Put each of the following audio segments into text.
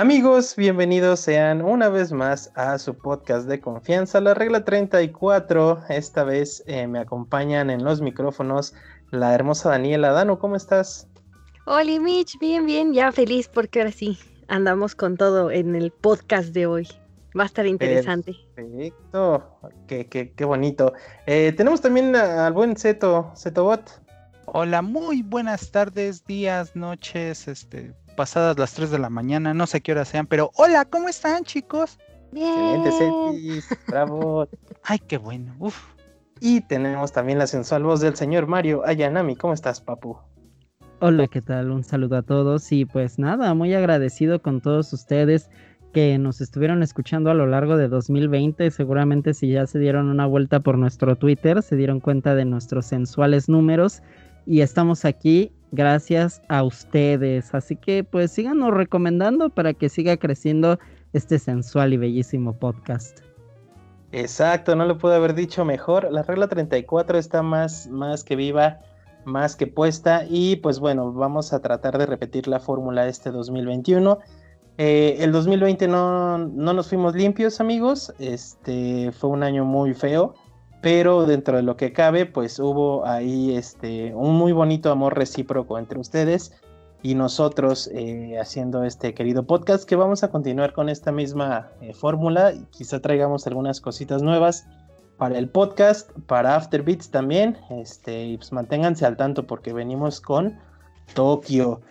Amigos, bienvenidos sean una vez más a su podcast de confianza, la regla 34. Esta vez eh, me acompañan en los micrófonos la hermosa Daniela. Dano, ¿cómo estás? Hola Mitch, bien, bien, ya feliz porque ahora sí andamos con todo en el podcast de hoy. Va a estar interesante. Perfecto, qué, qué, qué bonito. Eh, tenemos también al buen Zeto, Zetobot. Hola, muy buenas tardes, días, noches, este, pasadas las 3 de la mañana, no sé qué hora sean, pero hola, ¿cómo están chicos? Bien. Excelente, Cetis, bravo. Ay, qué bueno, uf. Y tenemos también la sensual voz del señor Mario Ayanami. ¿Cómo estás, papu? Hola, ¿qué tal? Un saludo a todos y pues nada, muy agradecido con todos ustedes que nos estuvieron escuchando a lo largo de 2020. Seguramente si ya se dieron una vuelta por nuestro Twitter, se dieron cuenta de nuestros sensuales números y estamos aquí gracias a ustedes. Así que pues síganos recomendando para que siga creciendo este sensual y bellísimo podcast. Exacto, no lo pude haber dicho mejor. La regla 34 está más, más que viva, más que puesta. Y pues bueno, vamos a tratar de repetir la fórmula este 2021. Eh, el 2020 no, no nos fuimos limpios, amigos. Este fue un año muy feo. Pero dentro de lo que cabe, pues hubo ahí este, un muy bonito amor recíproco entre ustedes y nosotros eh, haciendo este querido podcast que vamos a continuar con esta misma eh, fórmula quizá traigamos algunas cositas nuevas para el podcast, para Afterbeats también, este, y pues manténganse al tanto porque venimos con Tokio.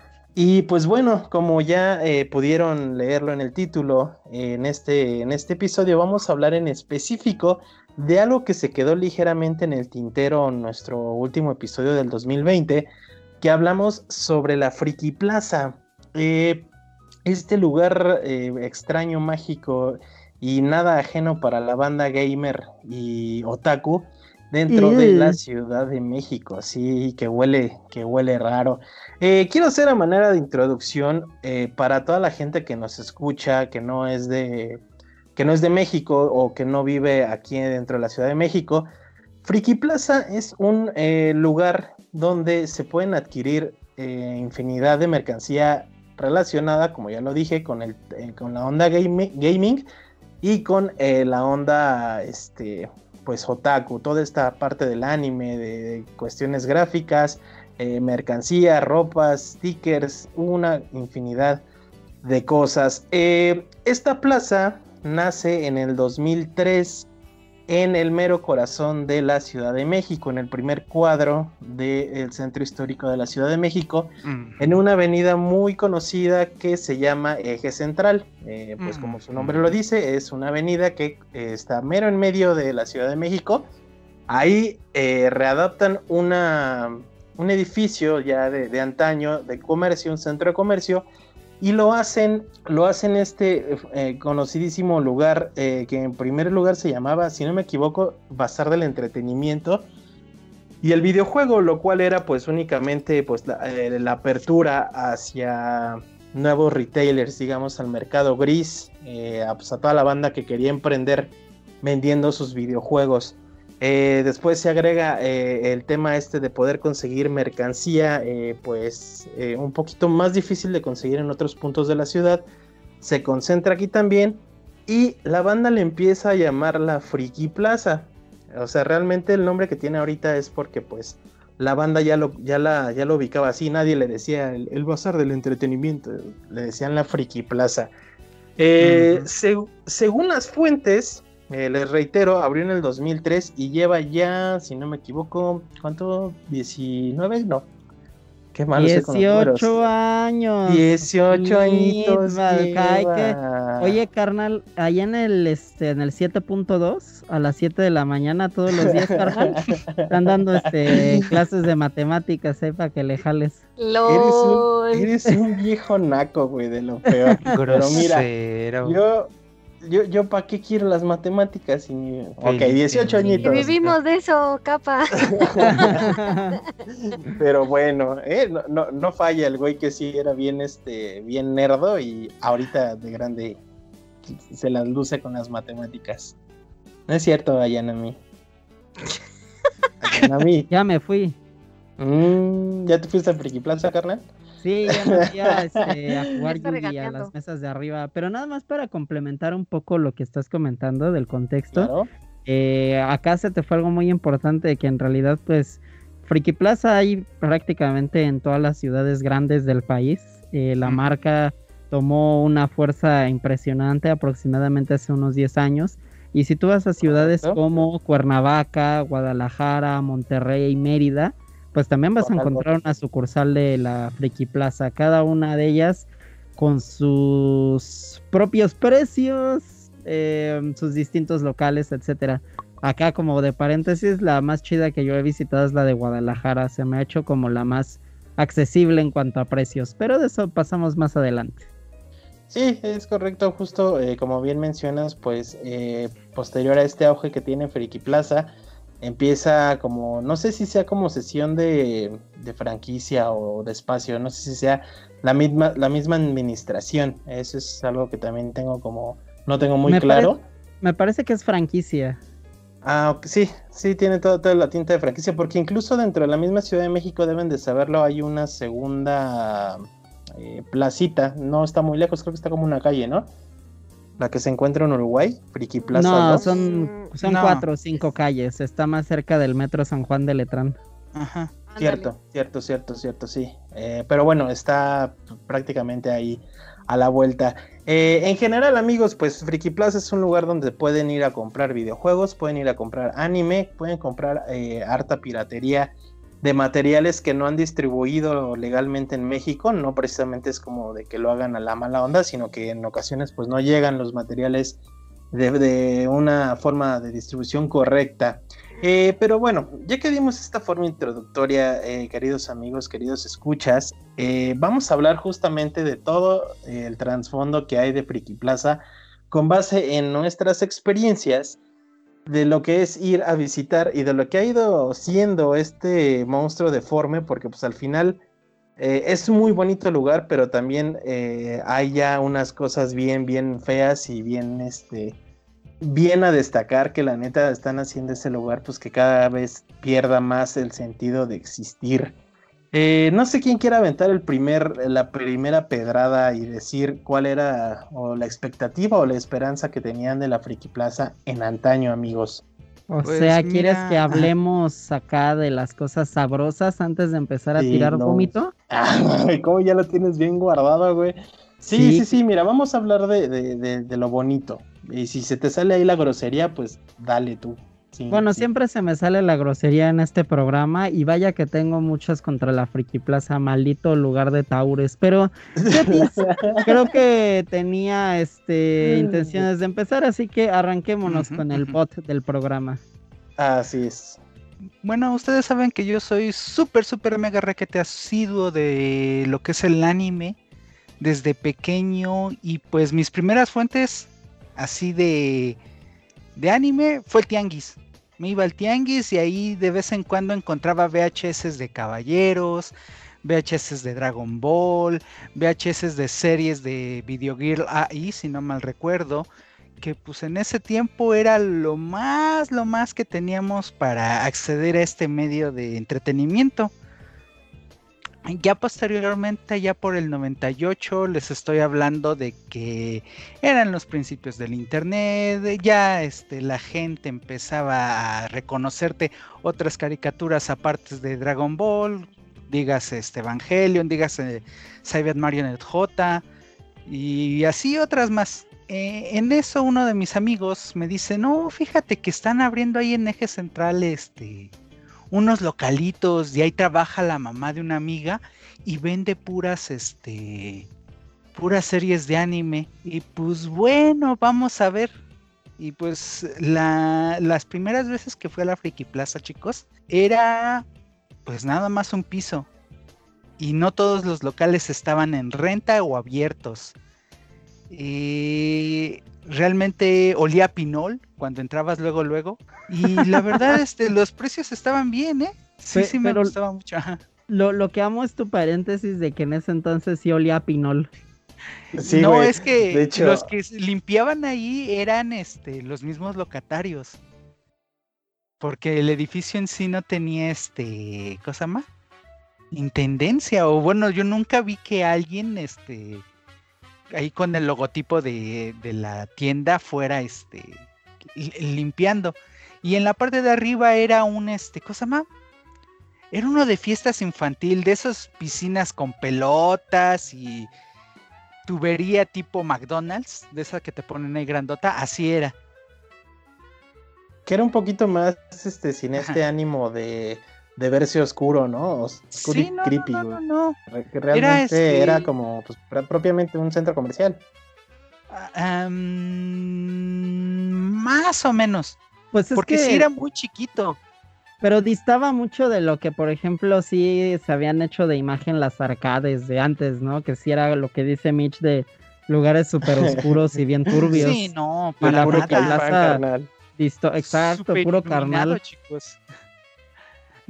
Y pues bueno, como ya eh, pudieron leerlo en el título, en, este, en este episodio vamos a hablar en específico de algo que se quedó ligeramente en el tintero en nuestro último episodio del 2020, que hablamos sobre la Friki Plaza. Eh, este lugar eh, extraño, mágico y nada ajeno para la banda gamer y otaku dentro de la Ciudad de México, así que huele, que huele raro. Eh, quiero hacer a manera de introducción para toda la gente que nos escucha, que no es de que no es de México o que no vive aquí dentro de la Ciudad de México. Friki Plaza es un lugar donde se pueden adquirir eh, infinidad de mercancía relacionada, como ya lo dije, con, el, eh, con la onda gaming y con eh, la onda, este, pues otaku, toda esta parte del anime, de, cuestiones gráficas, mercancía, ropas, stickers, una infinidad de cosas. esta plaza nace en el 2003 en el mero corazón de la Ciudad de México, en el primer cuadro del centro histórico de la Ciudad de México, en una avenida muy conocida que se llama Eje Central. Eh, pues como su nombre lo dice, es una avenida que eh, está mero en medio de la Ciudad de México. Ahí eh, readaptan una, un edificio ya de, de antaño de comercio, un centro de comercio, y lo hacen, lo hacen este eh, conocidísimo lugar eh, que en primer lugar se llamaba, si no me equivoco, Bazar del Entretenimiento. Y el videojuego, lo cual era pues únicamente pues la, eh, apertura hacia nuevos retailers, digamos, al mercado gris, pues, a toda la banda que quería emprender vendiendo sus videojuegos. Eh, después se agrega eh, el tema este de poder conseguir mercancía, eh, pues un poquito más difícil de conseguir en otros puntos de la ciudad. Se concentra aquí también y la banda le empieza a llamar la Friki Plaza. O sea, realmente el nombre que tiene ahorita es porque pues la banda ya lo, ya la, ya lo ubicaba así, nadie le decía el, bazar del entretenimiento, le decían la Friki Plaza. según las fuentes, eh, les reitero, abrió en el 2003 y lleva ya, si no me equivoco, ¿cuánto? ¿19? No. Qué malo 18 años. 18 añitos. Oye, carnal, allá en el este en el 7.2 a las 7 de la mañana todos los días, carnal, están dando este clases de matemáticas, eh, para que le jales. Eres un, eres un viejo naco, güey, de lo peor. Pero mira, yo yo, yo ¿para qué quiero las matemáticas? Y... Ok, 18 añitos. vivimos de eso, capa. Pero bueno, eh, no, no, falla el güey que sí era bien, este, bien nerdo y ahorita de grande se las luce con las matemáticas. No es cierto, Ayanami. Ayanami. ya me fui. Mm, ¿Ya te fuiste a Friki Plaza, carnal? Sí, ya me fui a, este, a jugar Yugi a las mesas de arriba, pero nada más para complementar un poco lo que estás comentando del contexto. Eh, acá se te fue algo muy importante que en realidad pues Friki Plaza hay prácticamente en todas las ciudades grandes del país. Eh, la marca tomó una fuerza impresionante aproximadamente hace unos 10 años. Y si tú vas a ciudades como Cuernavaca, Guadalajara, Monterrey y Mérida, pues también vas a encontrar una sucursal de la Friki Plaza, cada una de ellas con sus propios precios, em, sus distintos locales, etcétera. Acá como de paréntesis, la más chida que yo he visitado es la de Guadalajara, se me ha hecho como la más accesible en cuanto a precios, pero de eso pasamos más adelante. Sí, es correcto, justo eh, como bien mencionas, pues eh, posterior a este auge que tiene Friki Plaza, empieza como, no sé si sea como sesión de, franquicia o de espacio, no sé si sea la misma, la misma administración, eso es algo que también tengo como, no tengo muy claro. me parece que es franquicia. Ah, sí, sí, tiene toda la tinta de franquicia, porque incluso dentro de la misma Ciudad de México deben de saberlo, hay una segunda eh, placita, no está muy lejos, creo que está como una calle, ¿no? La que se encuentra en Uruguay, Friki Plaza. No, son, son cuatro o cinco calles, está más cerca del metro San Juan de Letrán. Ajá. Cierto, cierto, cierto, cierto, sí. Eh, pero bueno, está prácticamente ahí a la vuelta. Eh, en general, amigos, pues Friki Plaza es un lugar donde pueden ir a comprar videojuegos, pueden ir a comprar anime, pueden comprar harta piratería de materiales que no han distribuido legalmente en México, no precisamente es como de que lo hagan a la mala onda, sino que en ocasiones pues no llegan los materiales de, una forma de distribución correcta. Eh, pero bueno, ya que dimos esta forma introductoria, eh, queridos amigos, queridos escuchas, eh, vamos a hablar justamente de todo el trasfondo que hay de Friki Plaza con base en nuestras experiencias de lo que es ir a visitar y de lo que ha ido siendo este monstruo deforme, porque pues al final eh, es un muy bonito lugar, pero también eh, hay ya unas cosas bien, bien feas y bien, este, bien a destacar que la neta están haciendo ese lugar, pues que cada vez pierda más el sentido de existir. Eh, no sé quién quiere aventar el primer, la primera pedrada y decir cuál era o la expectativa o la esperanza que tenían de la Friki Plaza en antaño, amigos. O pues sea, ¿quieres que hablemos acá de las cosas sabrosas antes de empezar a tirar vómito? Ay, ¿Cómo ya lo tienes bien guardado, güey? Sí, sí, sí, mira, vamos a hablar de, de, de lo bonito. Y si se te sale ahí la grosería, pues dale tú bueno, siempre se me sale la grosería en este programa y vaya que tengo muchas contra la Friki Plaza, maldito lugar de Taures, pero creo que tenía este intenciones de empezar, así que arranquémonos con el bot del programa. Así es. Bueno, ustedes saben que yo soy súper, súper mega requete asiduo de lo que es el anime desde pequeño y pues mis primeras fuentes así de de anime fue el tianguis. Me iba al tianguis y ahí de vez en cuando encontraba VHS de caballeros, VHS de Dragon Ball, VHS de series de Video Girl AI, si no mal recuerdo, que pues en ese tiempo era lo más, lo más que teníamos para acceder a este medio de entretenimiento. Ya posteriormente, ya por el 98, les estoy hablando de que eran los principios del internet, ya este, la gente empezaba a reconocerte otras caricaturas aparte de Dragon Ball, digas este Evangelion, digas eh, Cyber Marionette J y así otras más. Eh, en eso uno de mis amigos me dice, no, fíjate que están abriendo ahí en eje central este unos localitos y ahí trabaja la mamá de una amiga y vende puras, este, puras series de anime. Y pues bueno, vamos a ver. Y pues las primeras veces que fui a la Friki Plaza, chicos, era pues nada más un piso. Y no todos los locales estaban en renta o abiertos. Y realmente olía a pinol cuando entrabas luego, luego. Y la verdad, este, los precios estaban bien, ¿eh? Sí, sí, me gustaba mucho. Lo, lo que amo es tu paréntesis de que en ese entonces sí olía a pinol. no, es que los que limpiaban ahí eran este, los mismos locatarios. Porque el edificio en sí no tenía este. ¿Cosa más? en tendencia. O bueno, yo nunca vi que alguien, este, ahí con el logotipo de, de la tienda fuera, este, limpiando. Y en la parte de arriba era un, este, cosa más. Era uno de fiestas infantil, de esas piscinas con pelotas y tubería tipo McDonald's, de esa que te ponen ahí grandota, así era. Que era un poquito más, este, sin este ánimo de, de verse oscuro, ¿no? Oscuro sí, no, creepy. No, no, realmente era, este como pues, propiamente un centro comercial. Ah, más o menos. Pues es porque sí era muy chiquito. Pero distaba mucho de lo que, por ejemplo, sí se habían hecho de imagen las arcades de antes, ¿no? Que sí era lo que dice Mitch de lugares súper oscuros y bien turbios. Sí, no, para puro plaza exacto, puro carnal. Chicos.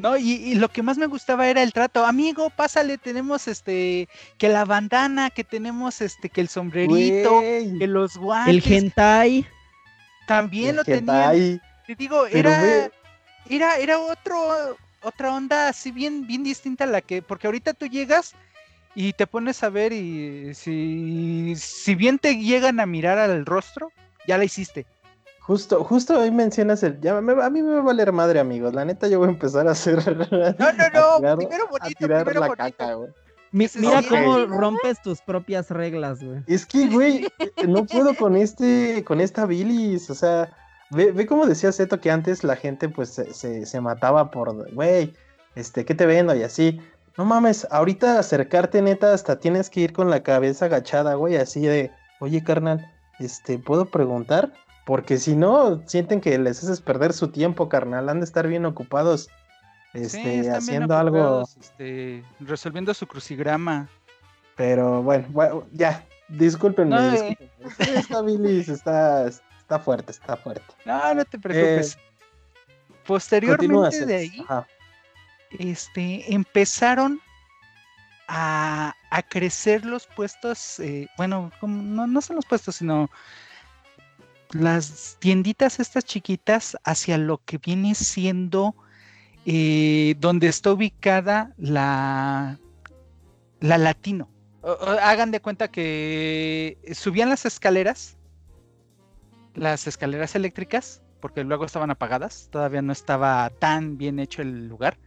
No, y, lo que más me gustaba era el trato. Amigo, pásale, tenemos este, que la bandana, que tenemos este, que el sombrerito, que los guantes. El hentai. También lo tenía. Te digo, era era, era otro, otra onda así bien, bien distinta a la que, porque ahorita tú llegas y te pones a ver y si, si bien te llegan a mirar al rostro, ya la hiciste. Justo, justo hoy mencionas el. Ya, a mí me va a valer madre, amigos. La neta, yo voy a empezar a hacer. No, no, no. primero bonito, primero bonito. Caca, mira cómo rompes tus propias reglas, güey. Es que, güey, no puedo con este, con esta bilis. O sea, Ve, ve como decía Zeto que antes la gente pues se, se, mataba por, güey, este, ¿qué te vendo? Y así. No mames, ahorita acercarte neta hasta tienes que ir con la cabeza agachada, güey, así de, oye carnal, este, ¿puedo preguntar? Porque si no, sienten que les haces perder su tiempo, carnal, han de estar bien ocupados, este, haciendo algo. Este, resolviendo su crucigrama. Pero bueno, bueno ya, discúlpenme, eh. Esta bilis está, está fuerte, está fuerte. No, no te preocupes. Eh, Posteriormente de ahí, este, empezaron a, crecer los puestos, eh, bueno, no, no son los puestos, sino las tienditas estas chiquitas hacia lo que viene siendo eh, donde está ubicada la, la latino. hagan de cuenta que subían las escaleras las escaleras eléctricas, porque luego estaban apagadas, todavía no estaba tan bien hecho el lugar.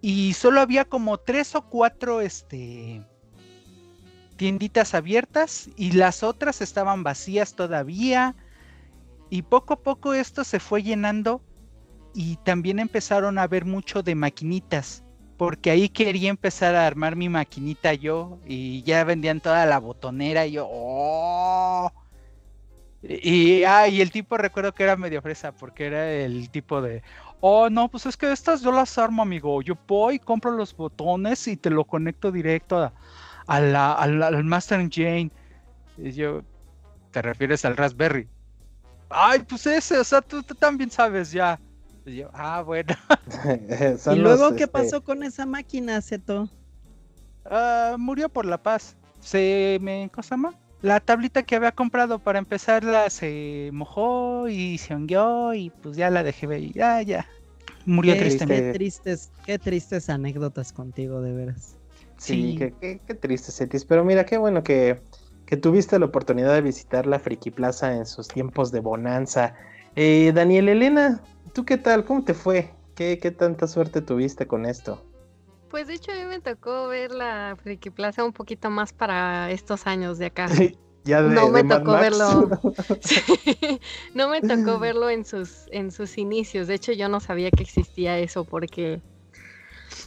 Y solo había como tres o cuatro este, tienditas abiertas y las otras estaban vacías todavía. Y poco a poco esto se fue llenando y también empezaron a ver mucho de maquinitas, porque ahí quería empezar a armar mi maquinita yo y ya vendían toda la botonera y yo, ¡oh! Y, ah, y el tipo recuerdo que era medio fresa, porque era el tipo de, oh, no, pues es que estas yo las armo, amigo. Yo voy, compro los botones y te lo conecto directo la, al Master Engine. Y yo, ¿te refieres al Raspberry? Ay, pues ese, o sea, tú, también sabes ya. Y yo, ah, bueno. ¿Y luego qué este pasó con esa máquina, Zeto? Uh, murió por la paz. Se me, ¿cosa más? la tablita que había comprado para empezarla se mojó y se hongueó y pues ya la dejé ver ya, ya. Murió qué, tristemente. Qué tristes, qué tristes anécdotas contigo, de veras. Sí, Qué, qué, triste, Cetis. Pero mira, qué bueno que, que, tuviste la oportunidad de visitar la Friki Plaza en sus tiempos de bonanza. Eh, Daniel Elena, ¿tú qué tal? ¿Cómo te fue? ¿Qué, ¿Qué tanta suerte tuviste con esto? Pues de hecho a mí me tocó ver la Friki Plaza un poquito más para estos años de acá. ya no me tocó verlo. no me tocó verlo en sus, en sus inicios. De hecho, yo no sabía que existía eso porque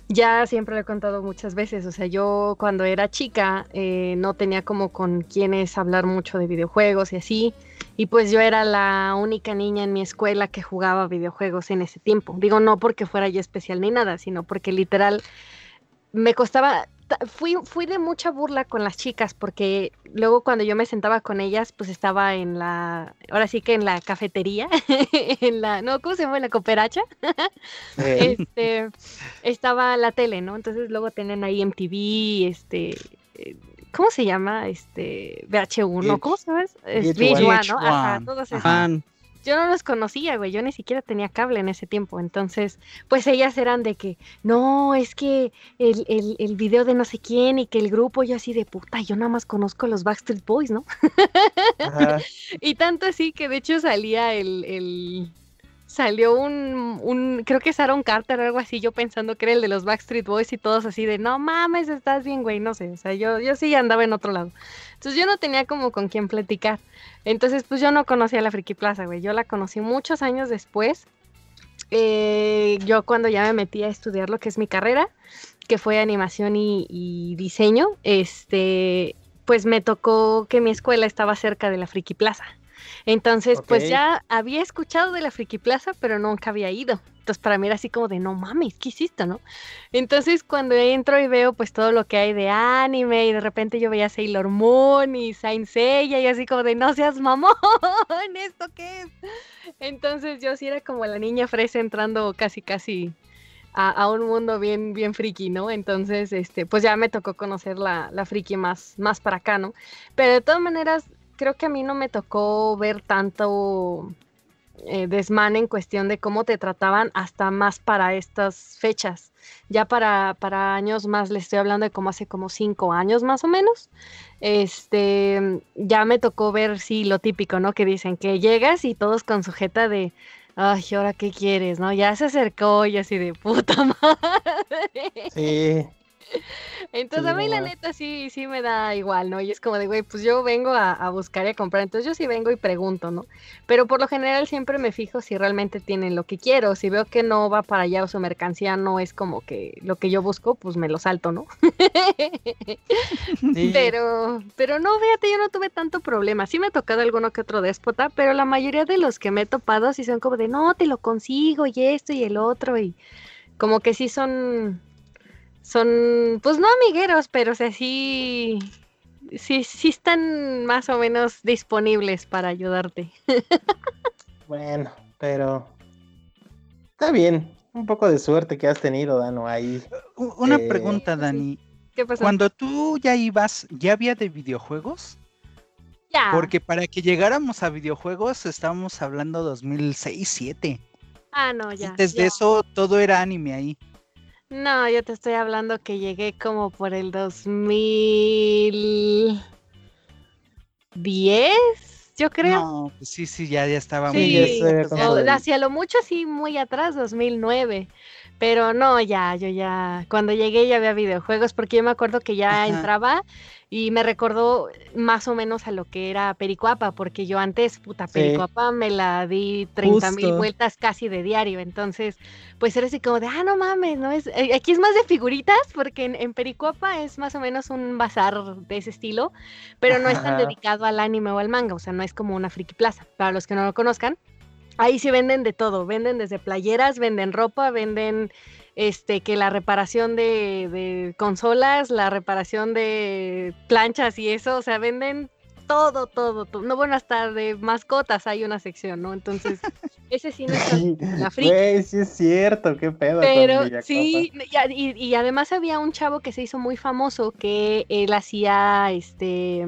ya siempre lo he contado muchas veces. O sea, yo cuando era chica eh, no tenía como con quienes hablar mucho de videojuegos y así. Y pues yo era la única niña en mi escuela que jugaba videojuegos en ese tiempo. Digo, no porque fuera yo especial ni nada, sino porque literal me costaba, fui, fui de mucha burla con las chicas porque luego cuando yo me sentaba con ellas, pues estaba en la, ahora sí que en la cafetería, en la, no, ¿cómo se llama? La cooperacha. este, estaba la tele, ¿no? Entonces luego tienen ahí MTV, este, eh, ¿cómo se llama? Este, VH1, ¿cómo se llama? VH1, ¿no? Ajá, todos esos. Yo no los conocía, güey, yo ni siquiera tenía cable en ese tiempo, entonces, pues ellas eran de que, no, es que el, el, el video de no sé quién y que el grupo, yo así de puta, yo nada más conozco los Backstreet Boys, ¿no? y tanto así que de hecho salía el, el salió un, un, creo que es Aaron Carter o algo así, yo pensando que era el de los Backstreet Boys y todos así de, no mames, estás bien, güey, no sé, o sea, yo, yo sí andaba en otro lado. Entonces yo no tenía como con quién platicar. Entonces, pues yo no conocía la Friki Plaza, güey, yo la conocí muchos años después. Eh, yo cuando ya me metí a estudiar lo que es mi carrera, que fue animación y, y diseño, este, pues me tocó que mi escuela estaba cerca de la Friki Plaza. Entonces, pues ya había escuchado de la Friki Plaza, pero nunca había ido. Entonces, para mí era así como de, no mames, ¿qué hiciste, no? Entonces, cuando entro y veo pues todo lo que hay de anime y de repente yo veía Sailor Moon y Saint Seiya y así como de, no seas mamón, ¿esto qué es? Entonces, yo sí era como la niña fresa entrando casi, casi a, a un mundo bien, bien friki, ¿no? Entonces, este, pues ya me tocó conocer la, la friki más, más para acá, ¿no? Pero de todas maneras, creo que a mí no me tocó ver tanto eh, desmane en cuestión de cómo te trataban hasta más para estas fechas. Ya para, para años más, le estoy hablando de como hace como cinco años más o menos. Este, ya me tocó ver, sí, lo típico, ¿no? Que dicen que llegas y todos con sujeta de, ay, ¿y ahora qué quieres, no? Ya se acercó y así de puta madre. Sí, Entonces Sí, a mí la neta sí, sí me da igual, ¿no? Y es como de, güey, pues yo vengo a, a buscar y a comprar, entonces yo sí vengo y pregunto, ¿no? Pero por lo general siempre me fijo si realmente tienen lo que quiero, si veo que no va para allá o su mercancía no es como que lo que yo busco, pues me lo salto, ¿no? sí. Pero, pero no, fíjate, yo no tuve tanto problema. Sí me ha tocado alguno que otro déspota, pero la mayoría de los que me he topado sí son como de, no, te lo consigo y esto y el otro y como que sí son, son, pues no amigueros, pero o sea, sí, sí, sí están más o menos disponibles para ayudarte. Bueno, pero está bien. Un poco de suerte que has tenido, Dano, ahí. Una Eh, pregunta. Dani. ¿Qué pasó? Cuando tú ya ibas, ¿ya había de videojuegos? Ya. Porque para que llegáramos a videojuegos estábamos hablando 2006, 2007. Ah, no, ya. Antes de ya. eso todo era anime ahí. No, yo te estoy hablando que llegué como por el 2010, yo creo. No, pues sí, sí, ya, ya estaba Sí, muy ya hacia lo mucho sí, muy atrás, 2009. Pero no, ya, yo ya, cuando llegué ya había videojuegos, porque yo me acuerdo que ya Ajá. entraba y me recordó más o menos a lo que era Pericuapa, porque yo antes, puta, Sí. Pericuapa me la di 30 mil vueltas casi de diario, entonces, pues era así como de, ah, no mames, ¿no? Es, eh, aquí es más de figuritas, porque en, en Pericuapa es más o menos un bazar de ese estilo, pero no es tan dedicado al anime o al manga, o sea, no es como una friki plaza, para los que no lo conozcan. Ahí sí venden de todo, venden desde playeras, venden ropa, venden este que la reparación de, de consolas, la reparación de planchas y eso, o sea, venden todo, todo, todo. No, bueno, hasta de mascotas hay una sección, ¿no? Entonces, ese sí no es tan- Sí, la friki. Güey, sí es cierto, qué pedo. Pero sí, y- y además había un chavo que se hizo muy famoso que él hacía este.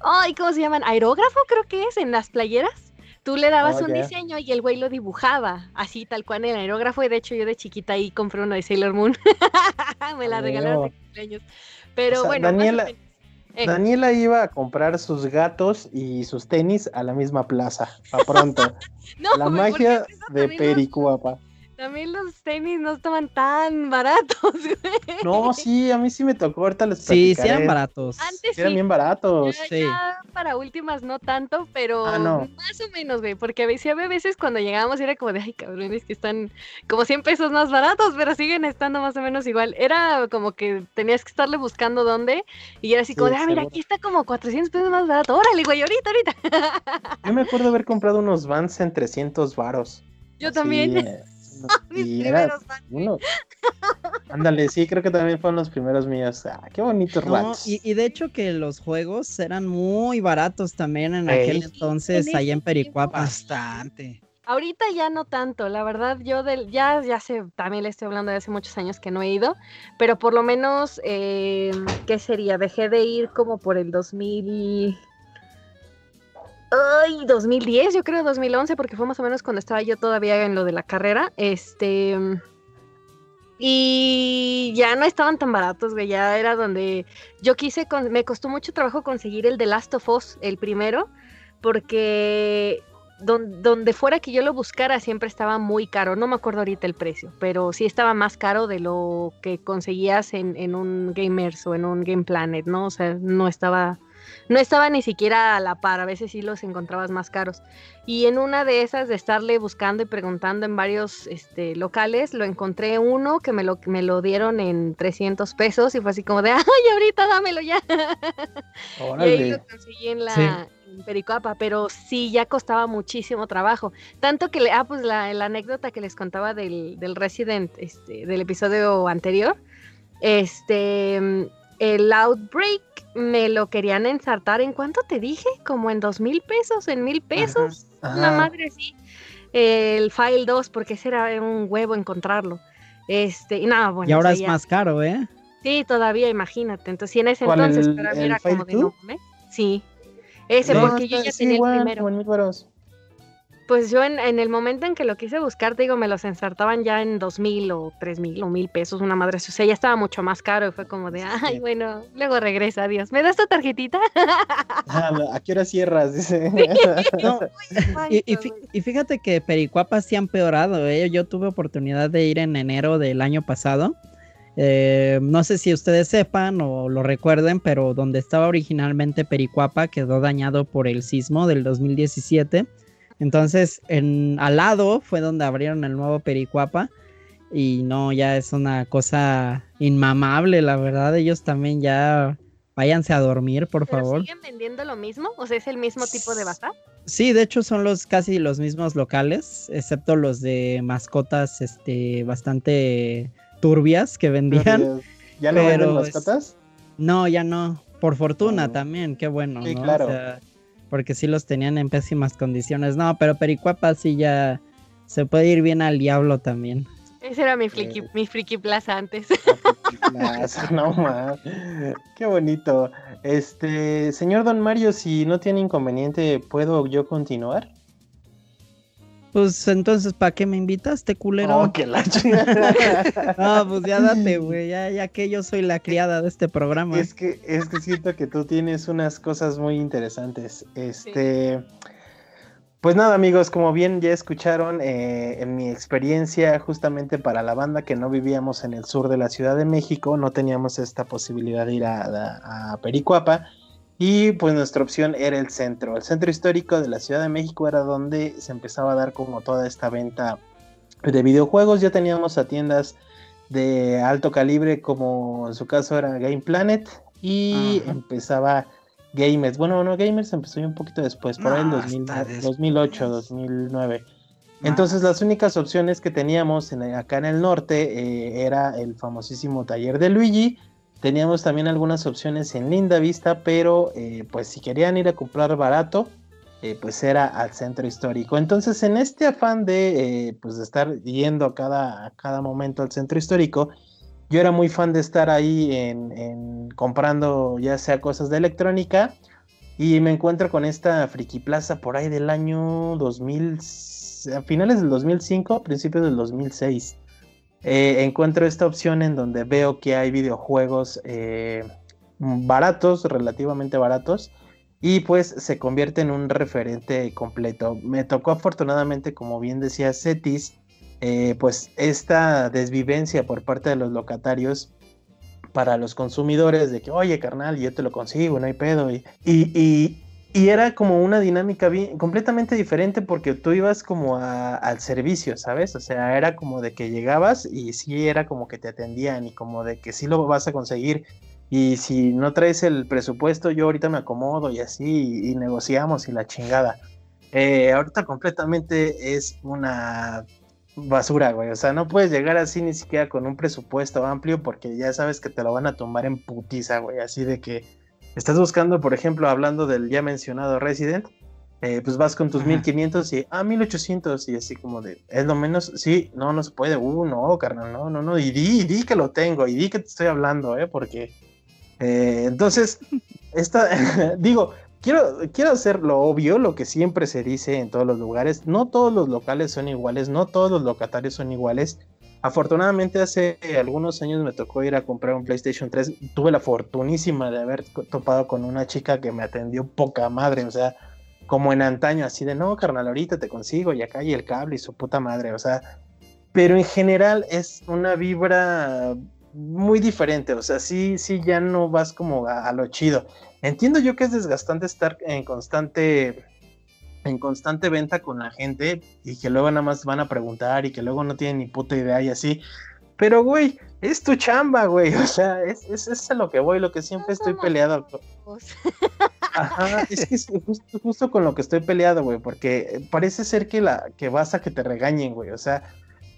Ay, ¿cómo se llaman? Aerógrafo, creo que es, en las playeras. Tú le dabas Oh, un diseño y el güey lo dibujaba, así tal cual en el aerógrafo. Y de hecho, yo de chiquita ahí compré uno de Sailor Moon. Me la A regalaron de cumpleaños. Pero O sea, bueno, Daniela-. Eh, Daniela iba a comprar sus gatos y sus tenis a la misma plaza, a pronto. no, la magia de Pericuapa. También los tenis no estaban tan baratos, güey. No, sí, a mí sí me tocó, ahorita les Sí, sí eran baratos. Antes Sí eran sí, bien baratos. Ya, Sí. ya para últimas no tanto, pero Ah, no. más o menos, güey, porque a veces, había veces cuando llegábamos era como de, ay, cabrones, que están como 100 pesos más baratos, pero siguen estando más o menos igual. Era como que tenías que estarle buscando dónde, y era así como Sí, de, ah, mira, seguro. aquí está como 400 pesos más barato, órale, güey, ahorita, ahorita. Yo me acuerdo haber comprado unos Vans en 300 varos. Yo Así, también, eh, mis y primeros uno. Ándale, sí, creo que también fueron los primeros míos. Ah, qué bonitos No, y, y de hecho que los juegos eran muy baratos también en Ey. aquel entonces en allá en. Pericuapa. Bastante. Ahorita ya no tanto, la verdad, yo del, ya, ya sé, también le estoy hablando de hace muchos años que no he ido, pero por lo menos, eh, ¿qué sería? Dejé de ir como por el 2000, Ay, 2010, yo creo 2011, porque fue más o menos cuando estaba yo todavía en lo de la carrera. Este. Y ya no estaban tan baratos, güey. Ya era donde yo quise. me costó mucho trabajo conseguir el de Last of Us, el primero, porque donde fuera que yo lo buscara siempre estaba muy caro. No me acuerdo ahorita el precio, pero sí estaba más caro de lo que conseguías en, en un Gamers o en un Game Planet, ¿no? O sea, no estaba, no estaba ni siquiera a la par. A veces sí los encontrabas más caros. Y en una de esas de estarle buscando y preguntando en varios este, locales, lo encontré uno que me lo, me lo dieron en 300 pesos y fue así como de, ay, ahorita dámelo ya. y ahí lo conseguí en la, Pericuapa, pero sí ya costaba muchísimo trabajo. Tanto que, le, ah, pues la, anécdota que les contaba del, del Resident, este, del episodio anterior, este, el Outbreak me lo querían ensartar, ¿en cuánto te dije? Como en dos mil pesos, en mil pesos. Una madre sí. El File 2, porque ese era un huevo encontrarlo. Este, y nada, bueno. Y ahora es más caro, ¿eh? Sí, todavía, imagínate. Entonces, sí, en ese entonces, pero era como de no, ¿eh? Sí. Ese, porque yo ya tenía el primero. Pues yo en, el momento en que lo quise buscar, te digo, me los ensartaban ya en dos mil o tres mil o mil pesos, una madre. O sea, ya estaba mucho más caro y fue como de, ay, bueno, luego regresa, adiós. ¿Me das tu tarjetita? Ah, ¿A qué hora cierras? Dice. y, fíjate que Pericuapa sí han empeorado, ¿eh? Yo tuve oportunidad de ir en enero del año pasado eh, no sé si ustedes sepan o lo recuerden, pero donde estaba originalmente Pericuapa quedó dañado por el sismo del 2017. Entonces, en, al lado fue donde abrieron el nuevo Pericuapa. Y no, ya es una cosa inmamable, la verdad. Ellos también ya váyanse a dormir, por favor. ¿Siguen vendiendo lo mismo? O sea, es el mismo tipo de bazar. Sí, de hecho son los casi los mismos locales, excepto los de mascotas, este, bastante turbias que vendían. ¿Ya no venden mascotas? No, ya no. Por fortuna oh. también, qué bueno. Sí, claro. Porque sí los tenían en pésimas condiciones. No, pero Pericuapa sí ya se puede ir bien al diablo también. Ese era mi friki, mi friki plaza antes. Plaza, no más. Qué bonito. Este, señor Don Mario, si no tiene inconveniente, ¿puedo yo continuar? Pues entonces, ¿para qué me invitaste, culero? Oh, que la No, pues ya date, güey, ya, ya que yo soy la criada de este programa. Es que, es que siento que tú tienes unas cosas muy interesantes. Este. Pues nada, amigos, como bien ya escucharon, eh, en mi experiencia, justamente para la banda que no vivíamos en el sur de la Ciudad de México, no teníamos esta posibilidad de ir a, a Pericuapa y pues nuestra opción era el centro. El centro histórico de la Ciudad de México era donde se empezaba a dar como toda esta venta de videojuegos. Ya teníamos a tiendas de alto calibre como en su caso era Game Planet y empezaba Gamers. Bueno, no, Gamers empezó un poquito después, por ahí en 2008, 2009. Entonces las únicas opciones que teníamos acá en el norte eh, era el famosísimo taller de Luigi Teníamos también algunas opciones en Linda Vista, pero eh, pues si querían ir a comprar barato, eh, pues era al centro histórico. Entonces, en este afán de, eh, pues estar yendo a cada, cada momento al centro histórico, yo era muy fan de estar ahí en, comprando ya sea cosas de electrónica y me encuentro con esta Friki Plaza por ahí del año 2000, a finales del 2005, principios del 2006. Eh, encuentro esta opción en donde veo que hay videojuegos eh, baratos, relativamente baratos, y pues se convierte en un referente completo. Me tocó afortunadamente, como bien decía Cetis, eh, pues esta desvivencia por parte de los locatarios para los consumidores de que, oye, carnal, yo te lo consigo, no hay pedo. y, y y era como una dinámica completamente diferente porque tú ibas como al servicio, ¿sabes? O sea, era como de que llegabas y sí era como que te atendían y como de que sí lo vas a conseguir. Y si no traes el presupuesto, yo ahorita me acomodo y así y, negociamos y la chingada. Eh, ahorita completamente es una basura, güey. O sea, no puedes llegar así ni siquiera con un presupuesto amplio porque ya sabes que te lo van a tomar en putiza, güey. Así de que Estás buscando, por ejemplo, hablando del ya mencionado Resident, eh, pues vas con tus 1500 y, ah, 1800 y así como de, es lo menos, sí, no, no se puede, uh, no, carnal, no, no, no, y di, di que lo tengo, y di que te estoy hablando, ¿eh? Porque, eh, entonces, esta, digo, quiero, quiero hacer lo obvio, lo que siempre se dice en todos los lugares. No todos los locales son iguales, no todos los locatarios son iguales. Afortunadamente hace algunos años me tocó ir a comprar un PlayStation 3. Tuve la fortunísima de haber topado con una chica que me atendió poca madre, o sea, como en antaño, así de, no, carnal, ahorita te consigo y acá hay el cable y su puta madre, o sea, pero en general es una vibra muy diferente, o sea, sí, sí, ya no vas como a, lo chido. Entiendo yo que es desgastante estar en constante en constante venta con la gente y que luego nada más van a preguntar y que luego no tienen ni puta idea y así. Pero, güey, es tu chamba, güey. O sea, es, es, a lo que voy, lo que siempre estoy peleado. Ajá, es que es justo, justo con lo que estoy peleado, güey, porque parece ser que, la, que vas a que te regañen, güey. O sea,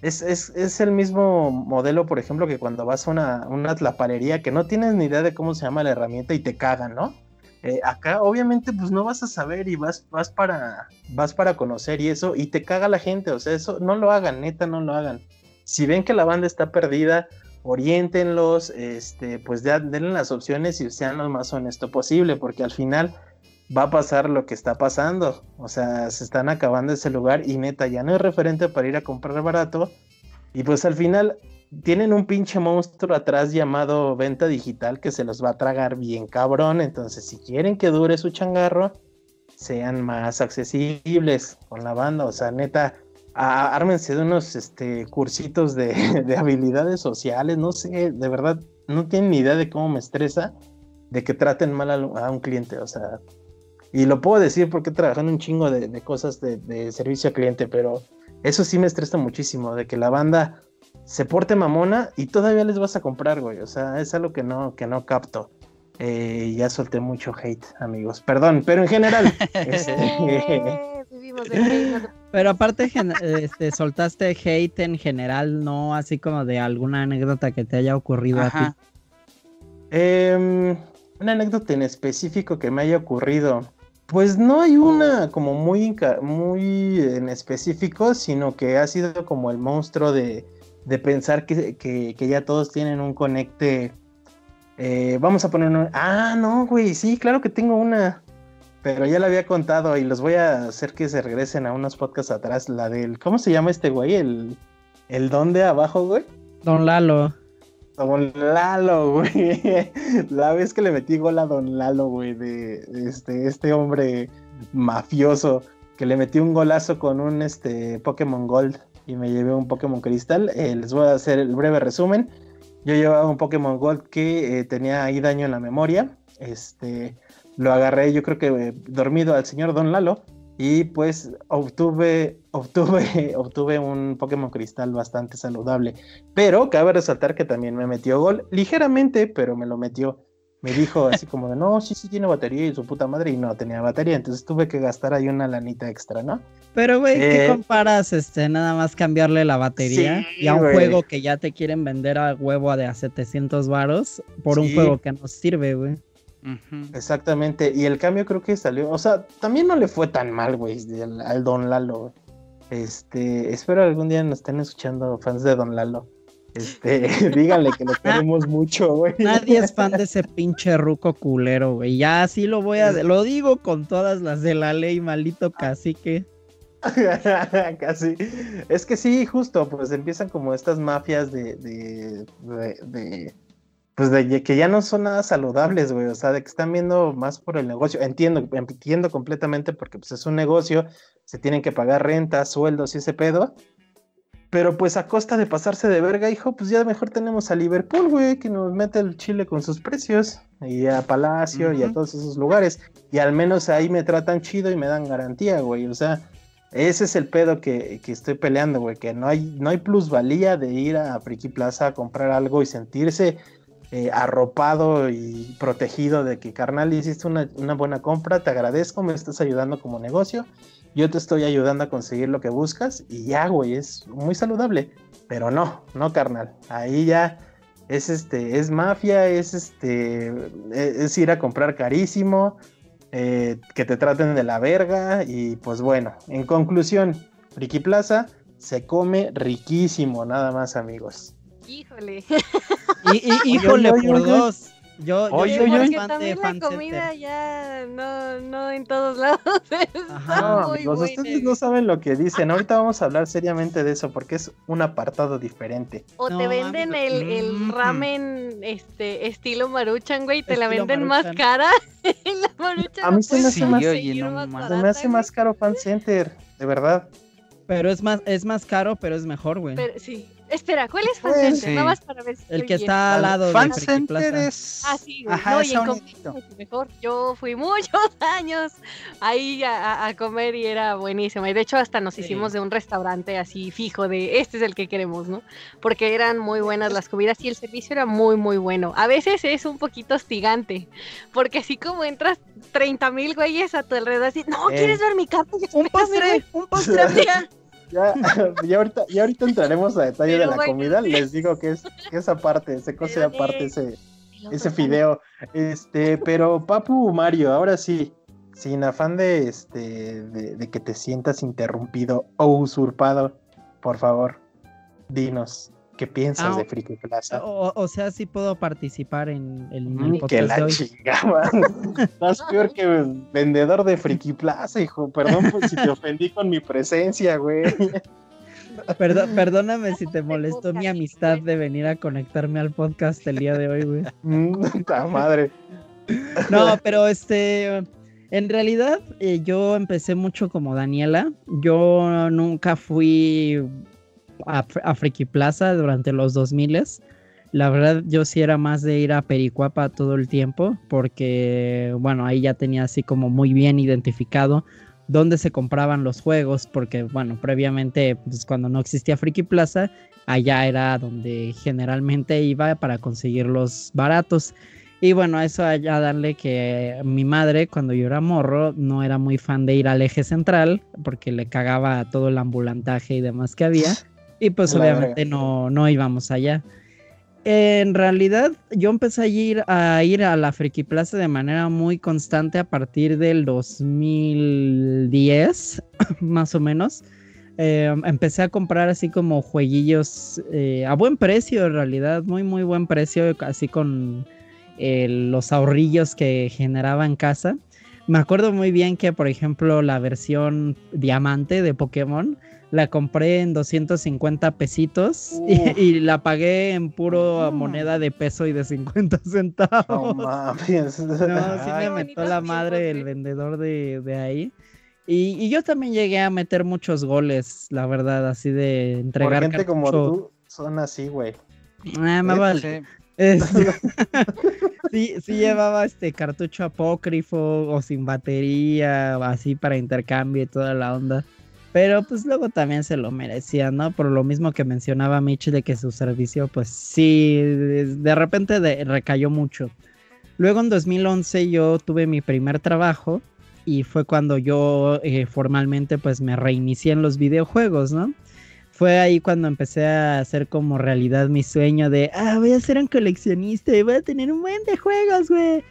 es, es, es, el mismo modelo, por ejemplo, que cuando vas a una, una tlapalería que no tienes ni idea de cómo se llama la herramienta y te cagan, ¿no? Eh, acá obviamente pues no vas a saber y vas, vas, para, vas para conocer y eso y te caga la gente, o sea, eso no lo hagan, neta, no lo hagan. Si ven que la banda está perdida, oriéntenlos, este, pues ya denle las opciones y sean lo más honesto posible, porque al final va a pasar lo que está pasando. O sea, se están acabando ese lugar y neta, ya no es referente para ir a comprar barato. Y pues al final tienen un pinche monstruo atrás llamado venta digital que se los va a tragar bien cabrón. Entonces, si quieren que dure su changarro, sean más accesibles con la banda. O sea, neta, ármense de unos este, cursitos de, de habilidades sociales. No sé, de verdad, no tienen ni idea de cómo me estresa de que traten mal a, un cliente. O sea, y lo puedo decir porque he trabajado un chingo de, cosas de, servicio al cliente, pero eso sí me estresa muchísimo, de que la banda se porte mamona y todavía les vas a comprar, güey. O sea, es algo que no, que no capto. Eh, ya solté mucho hate, amigos. Perdón, pero en general. Este, pero aparte, este, soltaste hate en general, no así como de alguna anécdota que te haya ocurrido a ti. Em, una anécdota en específico que me haya ocurrido. Pues no hay una como muy, muy en específico, sino que ha sido como el monstruo de, de pensar que, que, ya todos tienen un conecte. Eh, vamos a poner una... Ah, no, güey, sí, claro que tengo una. Pero ya la había contado y los voy a hacer que se regresen a unos podcasts atrás. La del. ¿Cómo se llama este güey? El, el don de abajo, güey. Don Lalo. Don Lalo, güey. La vez que le metí gol a Don Lalo, güey, de este, este hombre mafioso, que le metí un golazo con un este, Pokémon Gold y me llevé un Pokémon Cristal. Eh, les voy a hacer el breve resumen. Yo llevaba un Pokémon Gold que eh, tenía ahí daño en la memoria. Este, lo agarré, yo creo que eh, dormido al señor Don Lalo y pues obtuve, obtuve, obtuve un Pokémon Cristal bastante saludable. Pero cabe resaltar que también me metió gol, ligeramente, pero me lo metió. Me dijo así como de, no, sí, sí tiene batería y su puta madre, y no tenía batería, entonces tuve que gastar ahí una lanita extra, ¿no? Pero, güey, ¿qué eh, comparas, este, nada más cambiarle la batería y a un juego que ya te quieren vender a huevo de a 700 varos por un juego que no sirve, güey? Exactamente, y el cambio creo que salió, o sea, también no le fue tan mal, güey, al, Don Lalo. Este, espero algún día nos estén escuchando fans de Don Lalo. Este, díganle que lo queremos mucho, güey. Nadie es fan de ese pinche ruco culero, güey. Ya así lo voy a, lo digo con todas las de la ley, maldito cacique. Casi. Es que sí, justo, pues empiezan como estas mafias de, de, de pues de que ya no son nada saludables, güey, o sea, de que están viendo más por el negocio. Entiendo, entiendo completamente porque pues es un negocio, se tienen que pagar renta, sueldos y ese pedo. Pero pues a costa de pasarse de verga, hijo, pues ya mejor tenemos a Liverpool, güey, que nos mete el chile con sus precios, y a Palacio y a todos esos lugares. Y al menos ahí me tratan chido y me dan garantía, güey. O sea, ese es el pedo que, que estoy peleando, güey, que no hay, no hay plusvalía de ir a Friki Plaza a comprar algo y sentirse eh, arropado y protegido de que, carnal, hiciste una, buena compra, te agradezco, me estás ayudando como negocio, yo te estoy ayudando a conseguir lo que buscas y ya, güey, es muy saludable, pero no, no, carnal, ahí ya es este, es mafia, es este, e, es ir a comprar carísimo, eh, que te traten de la verga y pues bueno, en conclusión, Friki Plaza se come riquísimo, nada más amigos. Híjole. Y, híjole por dos. Yo, yo Oye, soy oye, más porque fan la comida Center. ya no, no en todos lados está Ajá. No, muy amigos, buena. ustedes no saben lo que dicen. Ahorita vamos a hablar seriamente de eso porque es un apartado diferente. O No, te venden amigo. el, el ramen este estilo maruchan, güey, te la venden Maruchan. más cara. la maruchan A mí se me hace más- Sí, oye, no más. Se me barata, hace más caro Fan Center, de verdad. Pero es más, es más caro, pero es mejor, güey. Pero, sí. Espera, ¿cuál es Fan Pues, Center? sí. Nada más para ver si El que bien. está al lado Fan de Center es. Ah, sí, güey. Ajá, no, es y en mejor. Yo fui muchos años ahí a, comer y era buenísimo. Y de hecho hasta nos Sí. hicimos de un restaurante así fijo de este es el que queremos, ¿no? Porque eran muy buenas las comidas y el servicio era muy, muy bueno. A veces es un poquito hostigante, porque así como entras 30 mil güeyes a tu alrededor así, no, Eh. ¿quieres ver mi carta? Un postre, un postre. Ya, ya, ahorita, ya ahorita entraremos a detalle Pero de la bueno, comida. Les digo que es que esa parte, se cose aparte ese, ese fideo. Este, pero Papu Mario, ahora sí, sin afán de este de, de que te sientas interrumpido o usurpado, por favor, dinos, ¿qué piensas Ah, de Friki Plaza? O, o sea, sí puedo participar en, en el Mm, que podcast de la hoy. chingaba. Estás peor que vendedor de Friki Plaza, hijo. Perdón por si te ofendí con mi presencia, güey. Perdo- perdóname si te molestó mi amistad de venir a conectarme al podcast el día de hoy, güey. Puta madre. No, pero este, en realidad eh, yo empecé mucho como Daniela. Yo nunca fui a, Fr- a Friki Plaza durante los 2000 La verdad, yo sí era más de ir a Pericuapa todo el tiempo, porque, bueno, ahí ya tenía así como muy bien identificado dónde se compraban los juegos, porque, bueno, previamente, pues cuando no existía Friki Plaza, allá era donde generalmente iba para conseguirlos baratos. Y bueno, eso allá darle que mi madre, cuando yo era morro, no era muy fan de ir al eje central, porque le cagaba todo el ambulantaje y demás que había. Y pues La obviamente verga. no, no íbamos allá. En realidad, yo empecé a ir, a ir a la Friki Plaza de manera muy constante a partir del 2010, más o menos. Eh, empecé a comprar así como jueguillos eh, a buen precio, en realidad, muy, muy buen precio, así con eh, los ahorrillos que generaba en casa. Me acuerdo muy bien que, por ejemplo, la versión diamante de Pokémon la compré en 250 pesitos y, la pagué en puro Mm. moneda de peso y de 50 centavos. No mames. No, sí me metió la madre el vendedor de, de ahí. Y, y yo también llegué a meter muchos goles, la verdad, así de Por entregar gente como tú, son así, güey. Ah, me Sí, vale. Sí. Sí, sí llevaba este cartucho apócrifo o sin batería, o así para intercambio y toda la onda. Pero pues luego también se lo merecía, ¿no? Por lo mismo que mencionaba Mitch de que su servicio, pues sí, de, de repente de- recayó mucho. Luego en 2011 yo tuve mi primer trabajo y fue cuando yo eh, formalmente pues me reinicié en los videojuegos, ¿no? Fue ahí cuando empecé a hacer como realidad mi sueño de, ah, voy a ser un coleccionista y voy a tener un buen de juegos, güey.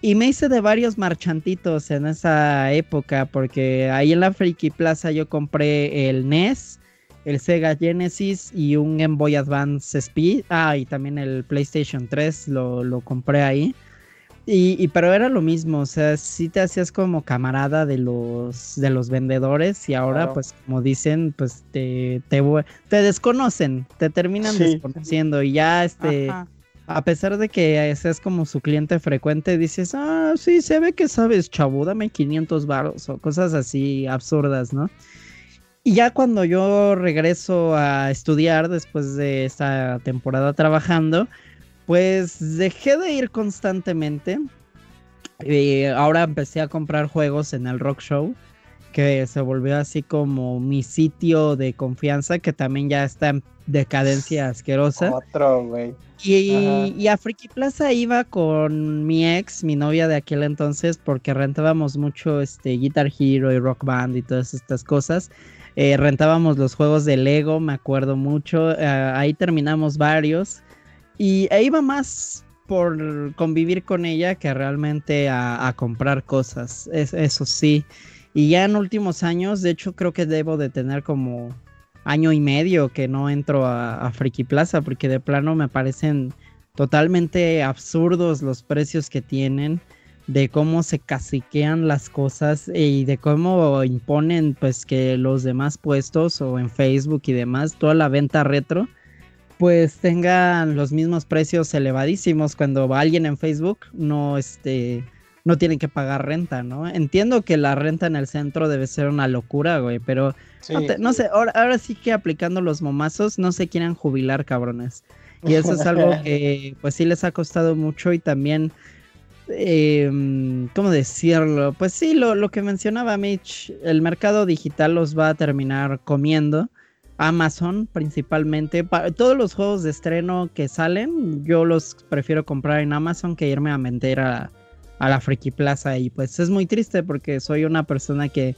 Y me hice de varios marchantitos en esa época, porque ahí en la Friki Plaza yo compré el NES, el Sega Genesis y un Game Boy Advance Speed. Ah, y también el PlayStation 3 lo, lo compré ahí. Y, y- pero era lo mismo, o sea, sí te hacías como camarada de los de los vendedores y ahora Claro. pues como dicen, pues te, te, te desconocen, te terminan Sí. desconociendo y ya este Ajá. a pesar de que seas como su cliente frecuente, dices, ah, sí, se ve que sabes, chavo, dame 500 varos o cosas así absurdas, ¿no? Y ya cuando yo regreso a estudiar después de esta temporada trabajando, pues dejé de ir constantemente. Y ahora empecé a comprar juegos en el Rock Show, que se volvió así como mi sitio de confianza, que también ya está en decadencia asquerosa. Otro, güey. Y, y a Friki Plaza iba con mi ex, mi novia de aquel entonces, porque rentábamos mucho este Guitar Hero y Rock Band y todas estas cosas. Eh, rentábamos los juegos de Lego, me acuerdo mucho. eh, ahí terminamos varios. Y e iba más por convivir con ella que realmente a, comprar cosas. es- eso sí. Y ya en últimos años, de hecho, creo que debo de tener como año y medio que no entro a, a Friki Plaza porque de plano me parecen totalmente absurdos los precios que tienen, de cómo se caciquean las cosas y de cómo imponen pues que los demás puestos o en Facebook y demás, toda la venta retro, pues tengan los mismos precios elevadísimos cuando va alguien en Facebook no este no tienen que pagar renta, ¿no? Entiendo que la renta en el centro debe ser una locura, güey, pero no, sé, ahora, ahora sí que aplicando los momazos no se quieren jubilar, cabrones. Y eso es algo que pues sí les ha costado mucho y también, em, ¿cómo decirlo? Pues sí, lo, lo, que mencionaba Mitch, el mercado digital los va a terminar comiendo. Amazon principalmente. todos los juegos de estreno que salen, yo los prefiero comprar en Amazon que irme a vender a, a la Friki Plaza. Y pues es muy triste porque soy una persona que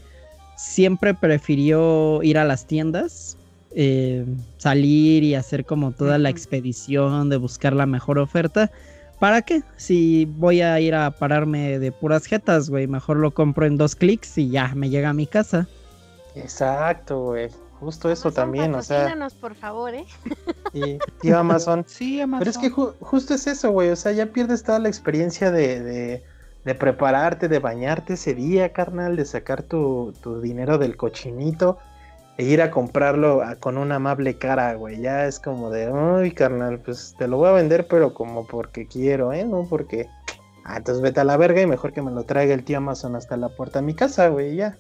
siempre prefirió ir a las tiendas, eh, salir y hacer como toda la expedición de buscar la mejor oferta. ¿Para qué? Si voy a ir a pararme de puras jetas, güey, mejor lo compro en dos clics y ya me llega a mi casa. Exacto, güey. Justo eso también, o sea. por favor, ¿eh? Y, Amazon. sí, Amazon. Pero es que justo es eso, güey. O sea, ya pierdes toda la experiencia de, de, prepararte, de bañarte ese día, carnal, de sacar tu, tu dinero del cochinito e ir a comprarlo con una amable cara, güey. Ya es como de, uy, carnal, pues te lo voy a vender, pero como porque quiero, ¿eh? No porque. Ah, entonces vete a la verga y mejor que me lo traiga el tío Amazon hasta la puerta de mi casa, güey, ya.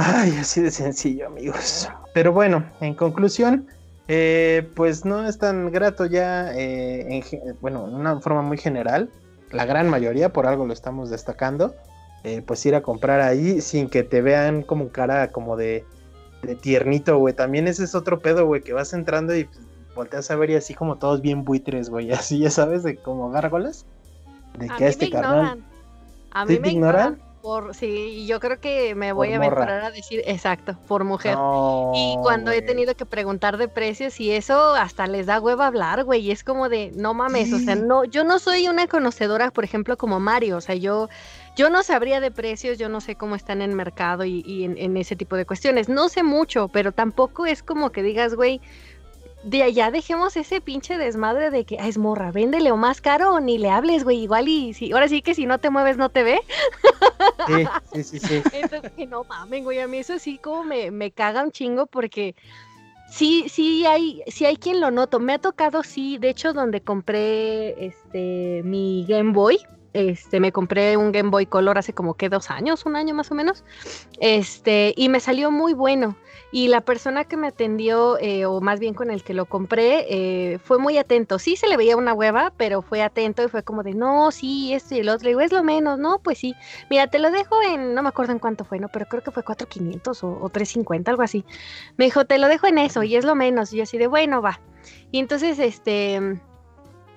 Ay, así de sencillo, amigos. Pero bueno, en conclusión, eh, pues no es tan grato ya, eh, bueno, en una forma muy general, la gran mayoría, por algo lo estamos destacando, eh, pues ir a comprar ahí sin que te vean como cara como de, de tiernito, güey. También ese es otro pedo, güey, que vas entrando y volteas a ver y así como todos bien buitres, güey, así ya sabes, de como gárgolas. De que este carnal. A mí me ignoran? Por, sí, yo creo que me voy a aventurar a decir, exacto, por mujer. y cuando he tenido que preguntar de precios y eso, hasta les da hueva hablar, güey. Y es como de, no mames, o sea, no, yo no soy una conocedora, por ejemplo, como Mario. O sea, yo, yo no sabría de precios, yo no sé cómo están en el mercado y, en, en, ese tipo de cuestiones. No sé mucho, pero tampoco es como que digas, güey, de allá dejemos ese pinche desmadre de que es morra, véndele o más caro o ni le hables, güey, igual y si, ahora sí que si no te mueves no te ve. Sí, sí, sí, sí. Entonces, no mames, güey, a mí eso sí como me, me caga un chingo porque sí, sí hay, sí hay quien lo noto. Me ha tocado, sí, de hecho, donde compré este mi Game Boy, este, me compré un Game Boy Color hace como que dos años, un año más o menos. Este, y me salió muy bueno. Y la persona que me atendió, eh, o más bien con el que lo compré, eh, fue muy atento. Sí se le veía una hueva, pero fue atento y fue como de, no, sí, esto y el otro. Y digo, es lo menos, ¿no? Pues sí. Mira, te lo dejo en, no me acuerdo en cuánto fue, ¿no? Pero creo que fue 4.500 o, o 3.50, algo así. Me dijo, te lo dejo en eso y es lo menos. Y yo así de, bueno, va. Y entonces, este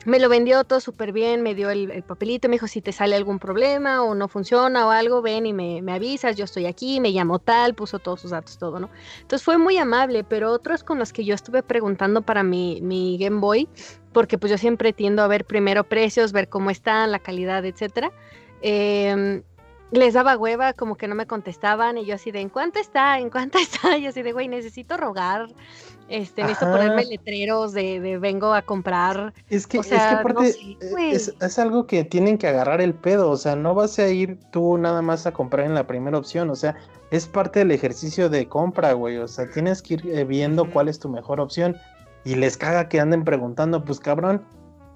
me lo vendió todo súper bien, me dio el, papelito, me dijo si te sale algún problema o no funciona o algo, ven y me, avisas, yo estoy aquí, me llamo tal, puso todos sus datos, todo, ¿no? Entonces fue muy amable, pero otros con los que yo estuve preguntando para mi, mi Game Boy, porque pues yo siempre tiendo a ver primero precios, ver cómo están, la calidad, etcétera. Em, les daba hueva, como que no me contestaban, y yo así de, ¿en cuánto está? ¿En cuánto está? Y así de, güey, necesito rogar, este, necesito ponerme letreros de, vengo a comprar. Es que, es que aparte es, algo que tienen que agarrar el pedo, o sea, no vas a ir tú nada más a comprar en la primera opción, o sea, es parte del ejercicio de compra, güey, o sea, tienes que ir eh, viendo cuál es tu mejor opción, y les caga que anden preguntando, pues cabrón,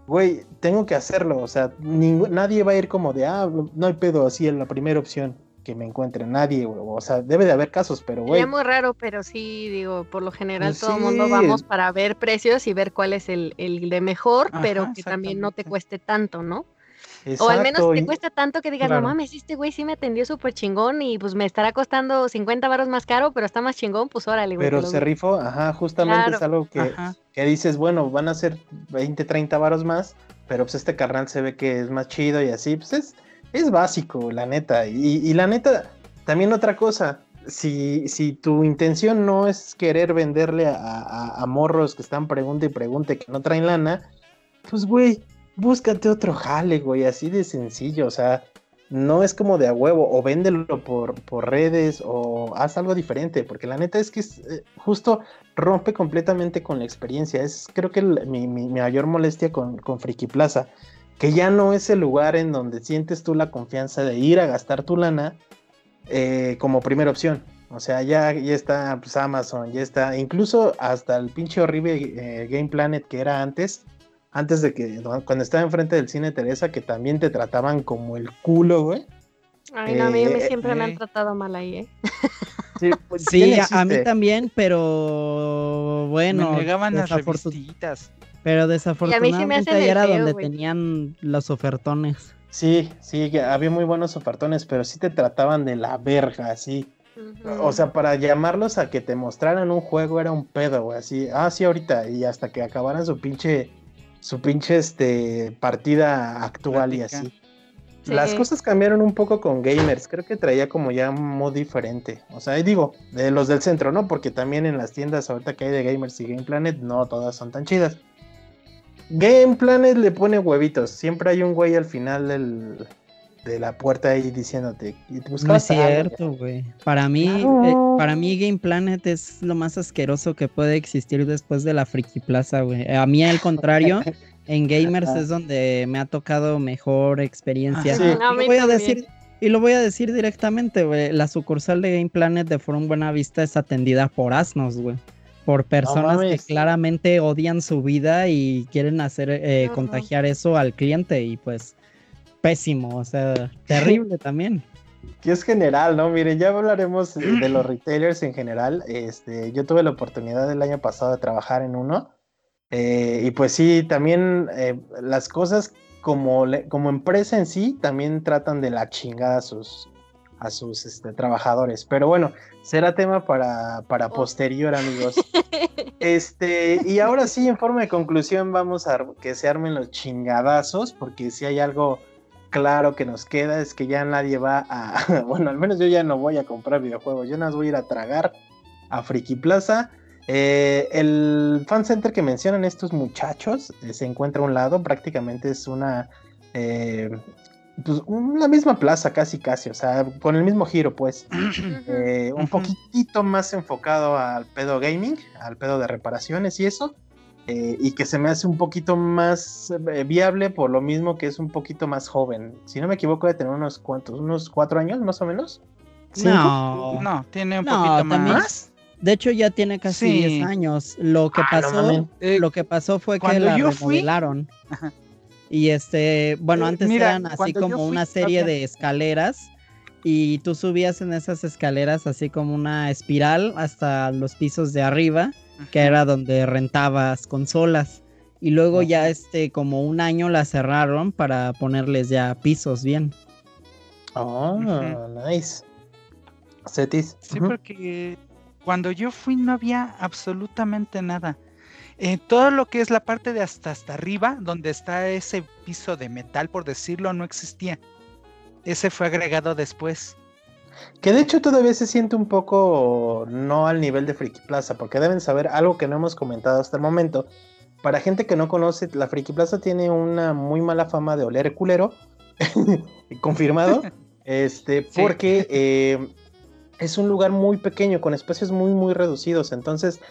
güey, tengo que hacerlo, o sea, nadie va a ir como de, ah, no hay pedo así en la primera opción que me encuentre nadie, güey. O sea, debe de haber casos, pero güey. Es muy raro, pero sí, digo, por lo general pues todo el mundo vamos para ver precios y ver cuál es el, el de mejor, pero que también no te cueste tanto, ¿no? o al menos te cuesta tanto que digas, no mames, este güey sí me atendió súper chingón y pues me estará costando 50 baros más caro, pero está más chingón, pues órale, güey. Pero se rifó, ajá, justamente es algo que, que, dices, bueno, van a ser 20, 30 varos más, pero pues este carnal se ve que es más chido y así, pues es, es básico, la neta. Y, la neta, también otra cosa, si, si tu intención no es querer venderle a, a, morros que están pregunte y pregunte que no traen lana, pues güey, búscate otro jale, güey, así de sencillo, o sea, no es como de a huevo, o véndelo por, por redes, o haz algo diferente, porque la neta es que eh, justo rompe completamente con la experiencia. Es creo que mi, mayor molestia con, con Friki Plaza, que ya no es el lugar en donde sientes tú la confianza de ir a gastar tu lana eh, como primera opción. O sea, ya, ya está pues, Amazon, ya está, incluso hasta el pinche horrible eh, Game Planet que era antes, antes de que, cuando estaba enfrente del cine Teresa, que también te trataban como el culo, güey. Ay, no, a mí eh, siempre me han tratado mal ahí, ¿eh? Sí, pues, a, mí también, pero bueno. Me llegaban las revistitas. Pero desafortunadamente ahí era donde tenían los ofertones. Sí, sí, había muy buenos ofertones, pero sí te trataban de la verga, así. O sea, para llamarlos a que te mostraran un juego era un pedo, güey, así. Ah, sí, ahorita. Y hasta que acabaran su pinche, su pinche, este, partida actual y así. Las cosas cambiaron un poco con gamers. Creo que traía como ya un modo diferente. O sea, digo, de los del centro, ¿no? Porque también en las tiendas ahorita que hay de gamers y Game Planet, no todas son tan chidas. Game Planet le pone huevitos. Siempre hay un güey al final de la puerta ahí diciéndote. no es cierto, güey. Para mí, eh, para mí Game Planet es lo más asqueroso que puede existir después de la Friki Plaza, güey. A mí al contrario, en Gamers es donde me ha tocado mejor experiencia. Ah, y, lo voy a decir, y lo voy a decir directamente, güey. La sucursal de Game Planet de Forum Buena Vista es atendida por asnos, güey por personas que claramente odian su vida y quieren hacer eh, contagiar eso al cliente y pues pésimo, o sea, terrible también. Que es general, ¿no? Miren, ya hablaremos de los retailers en general. Este, yo tuve la oportunidad el año pasado de trabajar en uno. Eh, y pues sí, también eh, las cosas como, como empresa en sí también tratan de la chingada sus, a sus este, trabajadores. Pero bueno, será tema para, para posterior, amigos. Este, y ahora sí, en forma de conclusión, vamos a que se armen los chingadazos, porque si hay algo claro que nos queda es que ya nadie va a, bueno, al menos yo ya no voy a comprar videojuegos, yo no voy a ir a tragar a Friki Plaza. Eh, el fan center que mencionan estos muchachos eh, se encuentra a un lado, prácticamente es una eh, pues, la misma plaza, casi, casi, o sea, con el mismo giro, pues. Eh, un poquitito más enfocado al pedo gaming, al pedo de reparaciones y eso. Eh, y que se me hace un poquito más eh, viable por lo mismo que es un poquito más joven. Si no me equivoco, de tener unos cuantos, unos cuatro años más o menos. No, no, tiene un poquito más. De hecho, ya tiene casi 10 años. Lo que ah, pasó, lo que pasó fue que la remodelaron. Y este, bueno, eh, antes eran así como una serie de escaleras y tú subías en esas escaleras así como una espiral hasta los pisos de arriba, que era donde rentabas consolas. Y luego ya este como un año la cerraron para ponerles ya pisos bien. Oh, nice. Cetis. Sí, porque cuando yo fui no había absolutamente nada. Eh, todo lo que es la parte de hasta hasta arriba, donde está ese piso de metal, por decirlo, no existía. Ese fue agregado después. Que de hecho todavía se siente un poco no al nivel de Friki Plaza, porque deben saber algo que no hemos comentado hasta el momento. Para gente que no conoce, la Friki Plaza tiene una muy mala fama de oler culero, confirmado, este, porque eh, es un lugar muy pequeño, con espacios muy, muy reducidos. Entonces,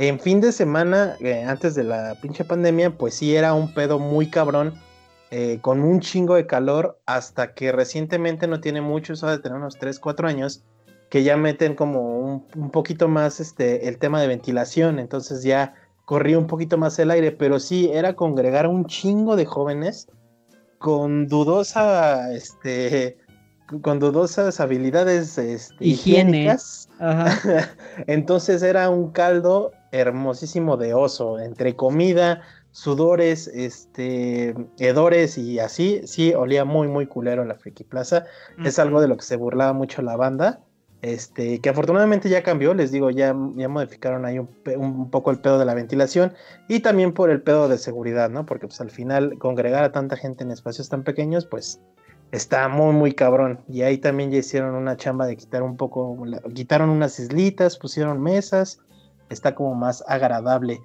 en fin de semana, eh, antes de la pinche pandemia, pues sí era un pedo muy cabrón, eh, con un chingo de calor, hasta que recientemente no tiene mucho, eso de tener unos 3, 4 años, que ya meten como un, poquito más este, el tema de ventilación, entonces ya corría un poquito más el aire, pero sí era congregar un chingo de jóvenes con dudosa, este, con dudosas habilidades este, higiénicas. Entonces era un caldo hermosísimo de oso, entre comida, sudores, este, hedores y así, sí, olía muy, muy culero la Friki Plaza. Es algo de lo que se burlaba mucho la banda. Este, que afortunadamente ya cambió, les digo, ya, ya modificaron ahí un, poco el pedo de la ventilación y también por el pedo de seguridad, ¿no? Porque pues al final congregar a tanta gente en espacios tan pequeños, pues está muy, muy cabrón. Y ahí también ya hicieron una chamba de quitar un poco, quitaron unas islitas, pusieron mesas, está como más agradable.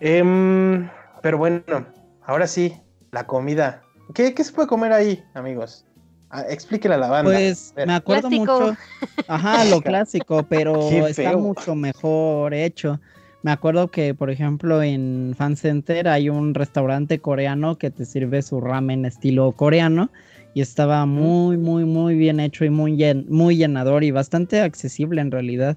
Em, pero bueno, ahora sí, la comida. ¿Qué, se puede comer ahí, amigos? Ah, explíquele a la banda. Pues me acuerdo Clásico. mucho. Ajá, lo clásico, pero Qué está mucho mejor hecho. Me acuerdo que, por ejemplo, en Fan Center hay un restaurante coreano que te sirve su ramen estilo coreano y estaba muy, muy, muy bien hecho y muy, llen- muy llenador y bastante accesible en realidad.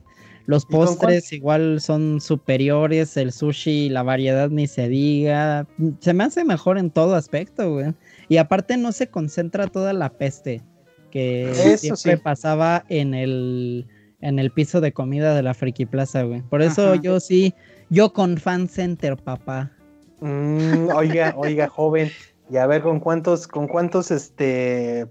Los ¿Y con postres igual son superiores, el sushi, la variedad ni se diga. Se me hace mejor en todo aspecto, güey. Y aparte no se concentra toda la peste que Eso siempre sí. pasaba en el, en el piso de comida de la Friki Plaza, güey. Por eso Ajá. yo sí, yo con Fan Center, papá. Mm, oiga, oiga, joven. Y a ver con cuántos, con cuántos este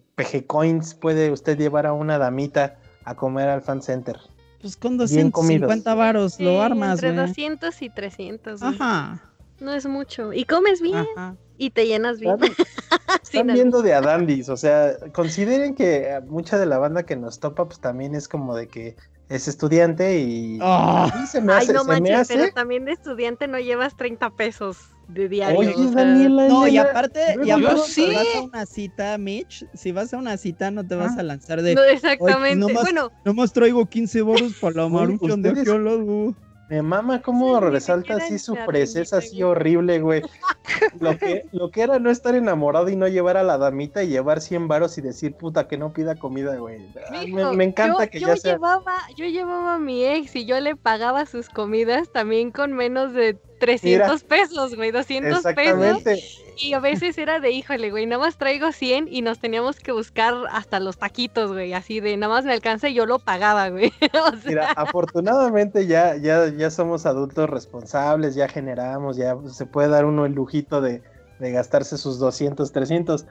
coins puede usted llevar a una damita a comer al fan center. Pues con Bien comidos. 250 varos Sí, lo armas, Entre güey. 200 y 300. güey. Ajá. No es mucho. Y comes bien Ajá. y te llenas bien. Están, están viendo de Adandis, o sea, consideren que mucha de la banda que nos topa, pues también es como de que es estudiante y Ah. a mí se me Ay, hace, no se me manches, hace. pero también de estudiante no llevas 30 pesos de diario. Oye, o sea, Daniela, No, y aparte, y luego, aparte sí. vas a una cita, Mitch, si vas a una cita no te vas Ah. a lanzar de no, exactamente. nomás- Bueno, nomás traigo 15 boros para la Oye, maruchan de lado. Me mama cómo Sí, resalta así su tiendita, así horrible, güey. Lo que, lo que era no estar enamorado y no llevar a la damita y llevar 100 varos y decir, puta, que no pida comida, güey. Ah, Me, mijo, me encanta yo, que yo ya sea... llevaba, yo llevaba a mi ex y yo le pagaba sus comidas también con menos de 300 pesos, güey, 200 pesos. Y a veces era de, híjole, güey, nada más traigo 100 y nos teníamos que buscar hasta los taquitos, güey, así de, nada más me alcanza y yo lo pagaba, güey. O sea, Mira, afortunadamente ya, ya, ya somos adultos responsables, ya generamos, ya se puede dar uno el lujito de, de gastarse sus 200, 300.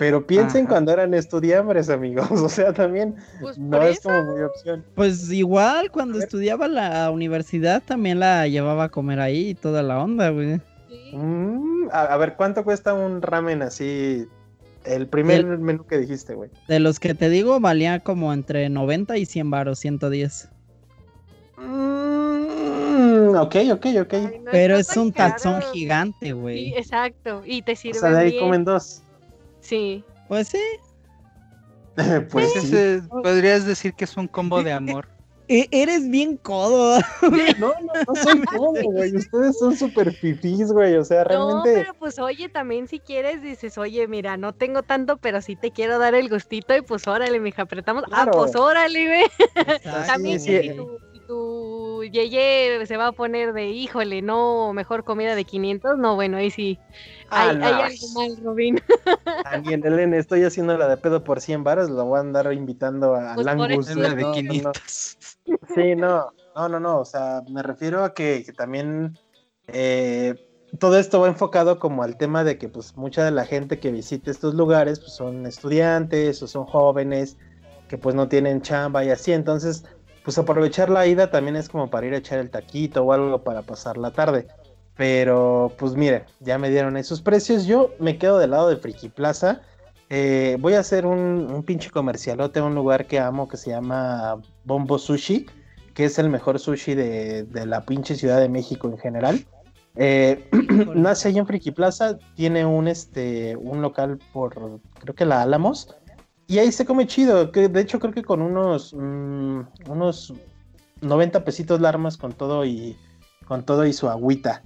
Pero piensen Ajá. cuando eran estudiambres, amigos. O sea, también pues no es eso, como muy opción. Pues igual cuando estudiaba la universidad también la llevaba a comer ahí y toda la onda, güey. sí. Mm, a, a ver, ¿cuánto cuesta un ramen así? El primer El- menú que dijiste, güey. De los que te digo valía como entre 90 y 100 baros, 110. Mm, ok, ok, ok. Ay, no Pero es un tazón caro. gigante, Sí, güey. exacto, y te O sirve sea, de ahí bien. comen dos. Sí. Pues sí. pues sí. Ese- podrías decir que es un combo de amor. E- eres bien codo. No, no, no soy cómodo, güey. Ustedes son súper fifís, güey. O sea, No, realmente. pero pues oye, también si quieres dices, oye, mira, no tengo tanto, pero sí te quiero dar el gustito y pues órale, mija, apretamos. Claro. Ah, pues órale, güey. También sí, sí. si tu yeye se va a poner de, híjole, no, mejor comida de 500, no, bueno, ahí sí. Ah, hay, algo mal, Robin. También, Elena, estoy haciendo la de pedo por 100 varos. Lo voy a andar invitando a Pues Langus. la de No, no, no. 500. Sí, no, no, no, no, o sea, me refiero a que, que también eh, todo esto va enfocado como al tema de que pues mucha de la gente que visita estos lugares pues son estudiantes o son jóvenes que pues no tienen chamba y así, entonces pues aprovechar la ida también es como para ir a echar el taquito o algo para pasar la tarde. Pero pues mire, ya me dieron esos precios, yo me quedo del lado de Friki Plaza. Eh, voy a hacer un, un pinche comercialote a un lugar que amo que se llama Bombo Sushi, que es el mejor sushi de, la pinche Ciudad de México en general. Eh, nace ahí en Friki Plaza, tiene un, este, un local por, creo que la Álamos, y ahí se come chido, que de hecho creo que con unos, mm, unos 90 pesitos la armas con todo y, con todo y su agüita.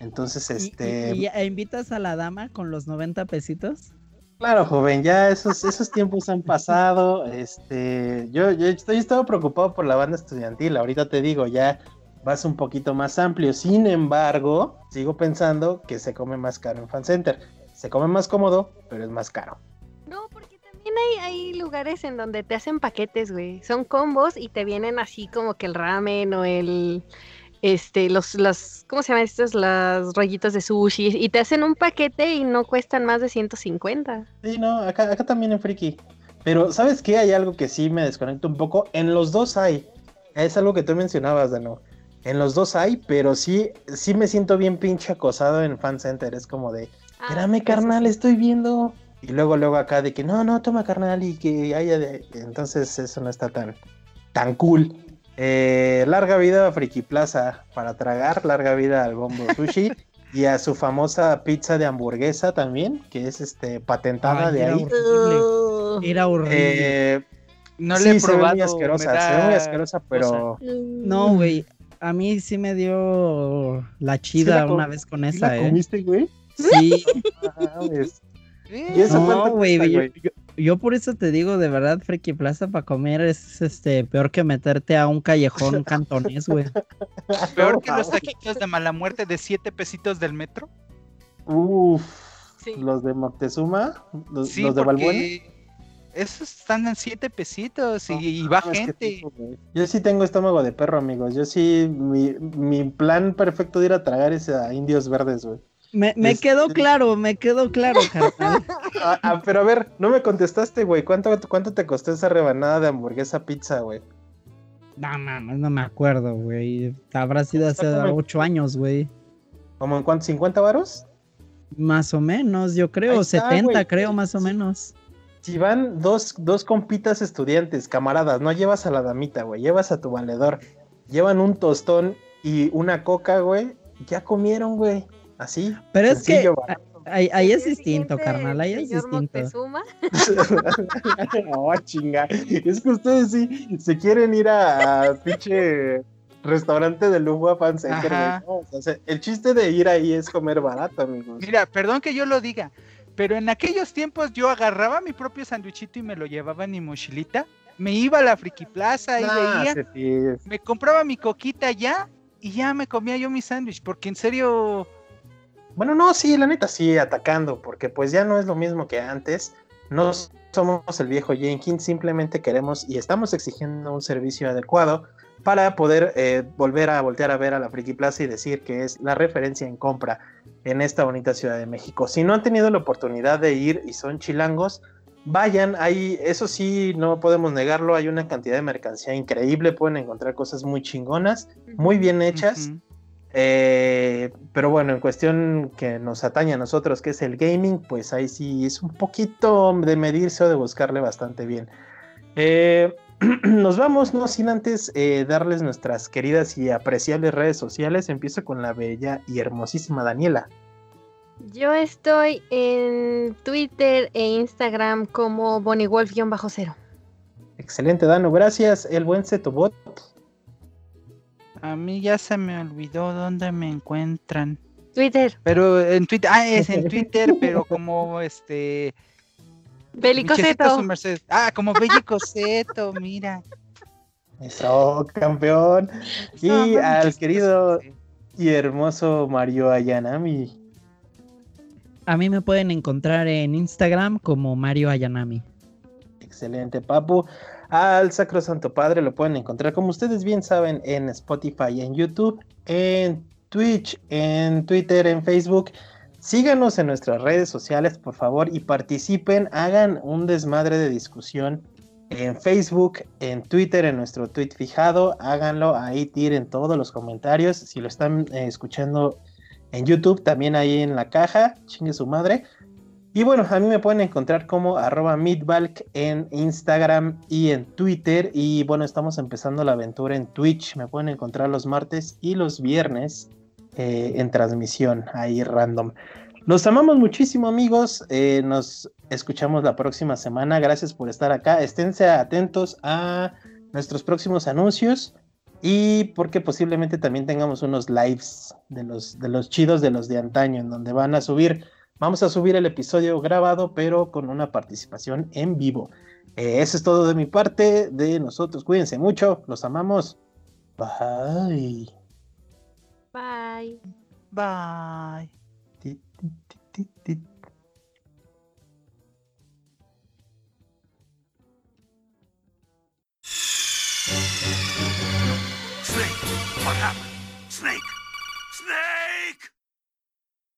Entonces, ¿Y- este... y, y- invitas a la dama con los 90 pesitos? Claro, joven, ya esos, esos tiempos han pasado. Este, yo, yo estoy estaba preocupado por la banda estudiantil. Ahorita te digo, ya vas un poquito más amplio. Sin embargo, sigo pensando que se come más caro en Fan Center. Se come más cómodo, pero es más caro. También hay, hay lugares en donde te hacen paquetes, güey. Son combos y te vienen así como que el ramen o el, este, los, las, ¿cómo se llaman estos? Las rollitos de sushi. Y te hacen un paquete y no cuestan más de 150. Sí, no, acá, acá también en Friki. Pero, ¿sabes qué? Hay algo que sí me desconecta un poco. En los dos hay. Es algo que tú mencionabas, Dano. En los dos hay, pero sí, sí me siento bien pinche acosado en Fan Center. Es como de, Ah, Espérame, carnal, sí. estoy viendo. Y luego, luego acá de que no, no, toma carnal y que haya de... Entonces eso no está tan, tan cool. Eh, larga vida a Friki Plaza para tragar, larga vida al Bombo Sushi y a su famosa pizza de hamburguesa también, que es este patentada Ay, de era ahí. horrible. Era horrible. Eh, No sí, le he se ve probado. muy asquerosa, se ve muy asquerosa, pero... No, güey. A mí sí me dio la chida la una vez con ¿Sí esa, la ¿eh? comiste, güey? Sí. Ah, mames. Eh, ¿Y eso No, cuánto güey, cuesta, yo, güey? yo- yo por eso te digo, de verdad, Friki Plaza para comer es este peor que meterte a un callejón cantonés, güey. Peor que los taquitos de mala muerte de 7 pesitos del metro. Uf, Sí. los de Moctezuma, los, Sí, los de Balbuena. esos están en 7 pesitos y, y va es que gente. Yo sí tengo estómago de perro, amigos. Yo sí, mi, mi plan perfecto de ir a tragar es a indios verdes, güey. Me, me Este- quedó claro, me quedó claro, carnal. Ah, ah, pero a ver, no me contestaste, güey. ¿Cuánto, ¿Cuánto te costó esa rebanada de hamburguesa pizza, güey? No, no, no, me acuerdo, güey. Habrá sido hace como- ocho años, güey. ¿Cómo en cuánto? ¿50 varos? Más o menos, yo creo. está, 70, güey. creo, más o menos. Si van dos, dos compitas estudiantes, camaradas, no llevas a la damita, güey, llevas a tu valedor, llevan un tostón y una coca, güey, ya comieron, güey, así. Pero es que ahí, ahí es ¿Qué distinto, carnal. Ahí es distinto. Moctezuma? oh, chinga. Es que ustedes sí se quieren ir a, a pinche restaurante de lujo a. No, o sea, el chiste de ir ahí es comer barato, amigos. Mira, perdón que yo lo diga, pero en aquellos tiempos yo agarraba mi propio sándwichito y me lo llevaba en mi mochilita. Me iba a la Friki Plaza y Nah, veía, me compraba mi coquita ya y ya me comía yo mi sándwich, porque en serio, Bueno, no, sí, la neta sí, atacando, porque pues ya no es lo mismo que antes. No somos el viejo Jenkins, simplemente queremos y estamos exigiendo un servicio adecuado para poder eh, volver a voltear a ver a la Friki Plaza y decir que es la referencia en compra en esta bonita Ciudad de México. Si no han tenido la oportunidad de ir y son chilangos, vayan, ahí, eso sí, no podemos negarlo, hay una cantidad de mercancía increíble, pueden encontrar cosas muy chingonas, muy bien hechas. Eh, pero bueno, en cuestión que nos atañe a nosotros, que es el gaming, pues ahí sí es un poquito de medirse o de buscarle bastante bien. Eh, nos vamos, no sin antes eh, darles nuestras queridas y apreciables redes sociales. Empiezo con la bella y hermosísima Daniela. Yo estoy en Twitter e Instagram como BonnieWolf-0. Excelente, Dano, gracias. El buen Setobot. A mí ya se me olvidó dónde me encuentran. Twitter, Pero en Twitter, ah, es en Twitter, pero como este. Belicoseto. Ah, como Bellicoseto, mira. Eso, campeón. Y No, al querido y hermoso Mario Ayanami. A mí me pueden encontrar en Instagram como Mario Ayanami. Excelente, Papu. Al Sacrosanto Padre lo pueden encontrar, como ustedes bien saben, en Spotify, en YouTube, en Twitch, en Twitter, en Facebook. Síganos en nuestras redes sociales, por favor, y participen, hagan un desmadre de discusión en Facebook, en Twitter, en nuestro tweet fijado. Háganlo, ahí tiren todos los comentarios. Si lo están eh, escuchando en YouTube, también ahí en la caja, chingue su madre. Y bueno, a mí me pueden encontrar como arroba Meatbalk en Instagram y en Twitter. Y bueno, estamos empezando la aventura en Twitch. Me pueden encontrar los martes y los viernes eh, en transmisión ahí random. Los amamos muchísimo amigos. Eh, nos escuchamos la próxima semana. Gracias por estar acá. Esténse atentos a nuestros próximos anuncios. Y porque posiblemente también tengamos unos lives de los, de los chidos de los de antaño, en donde van a subir Vamos a subir el episodio grabado, pero con una participación en vivo. Eh, eso es todo de mi parte, de nosotros. Cuídense mucho, los amamos. Bye. Bye. Bye. Ti, ti, ti, ti, ti. Snake, what happened?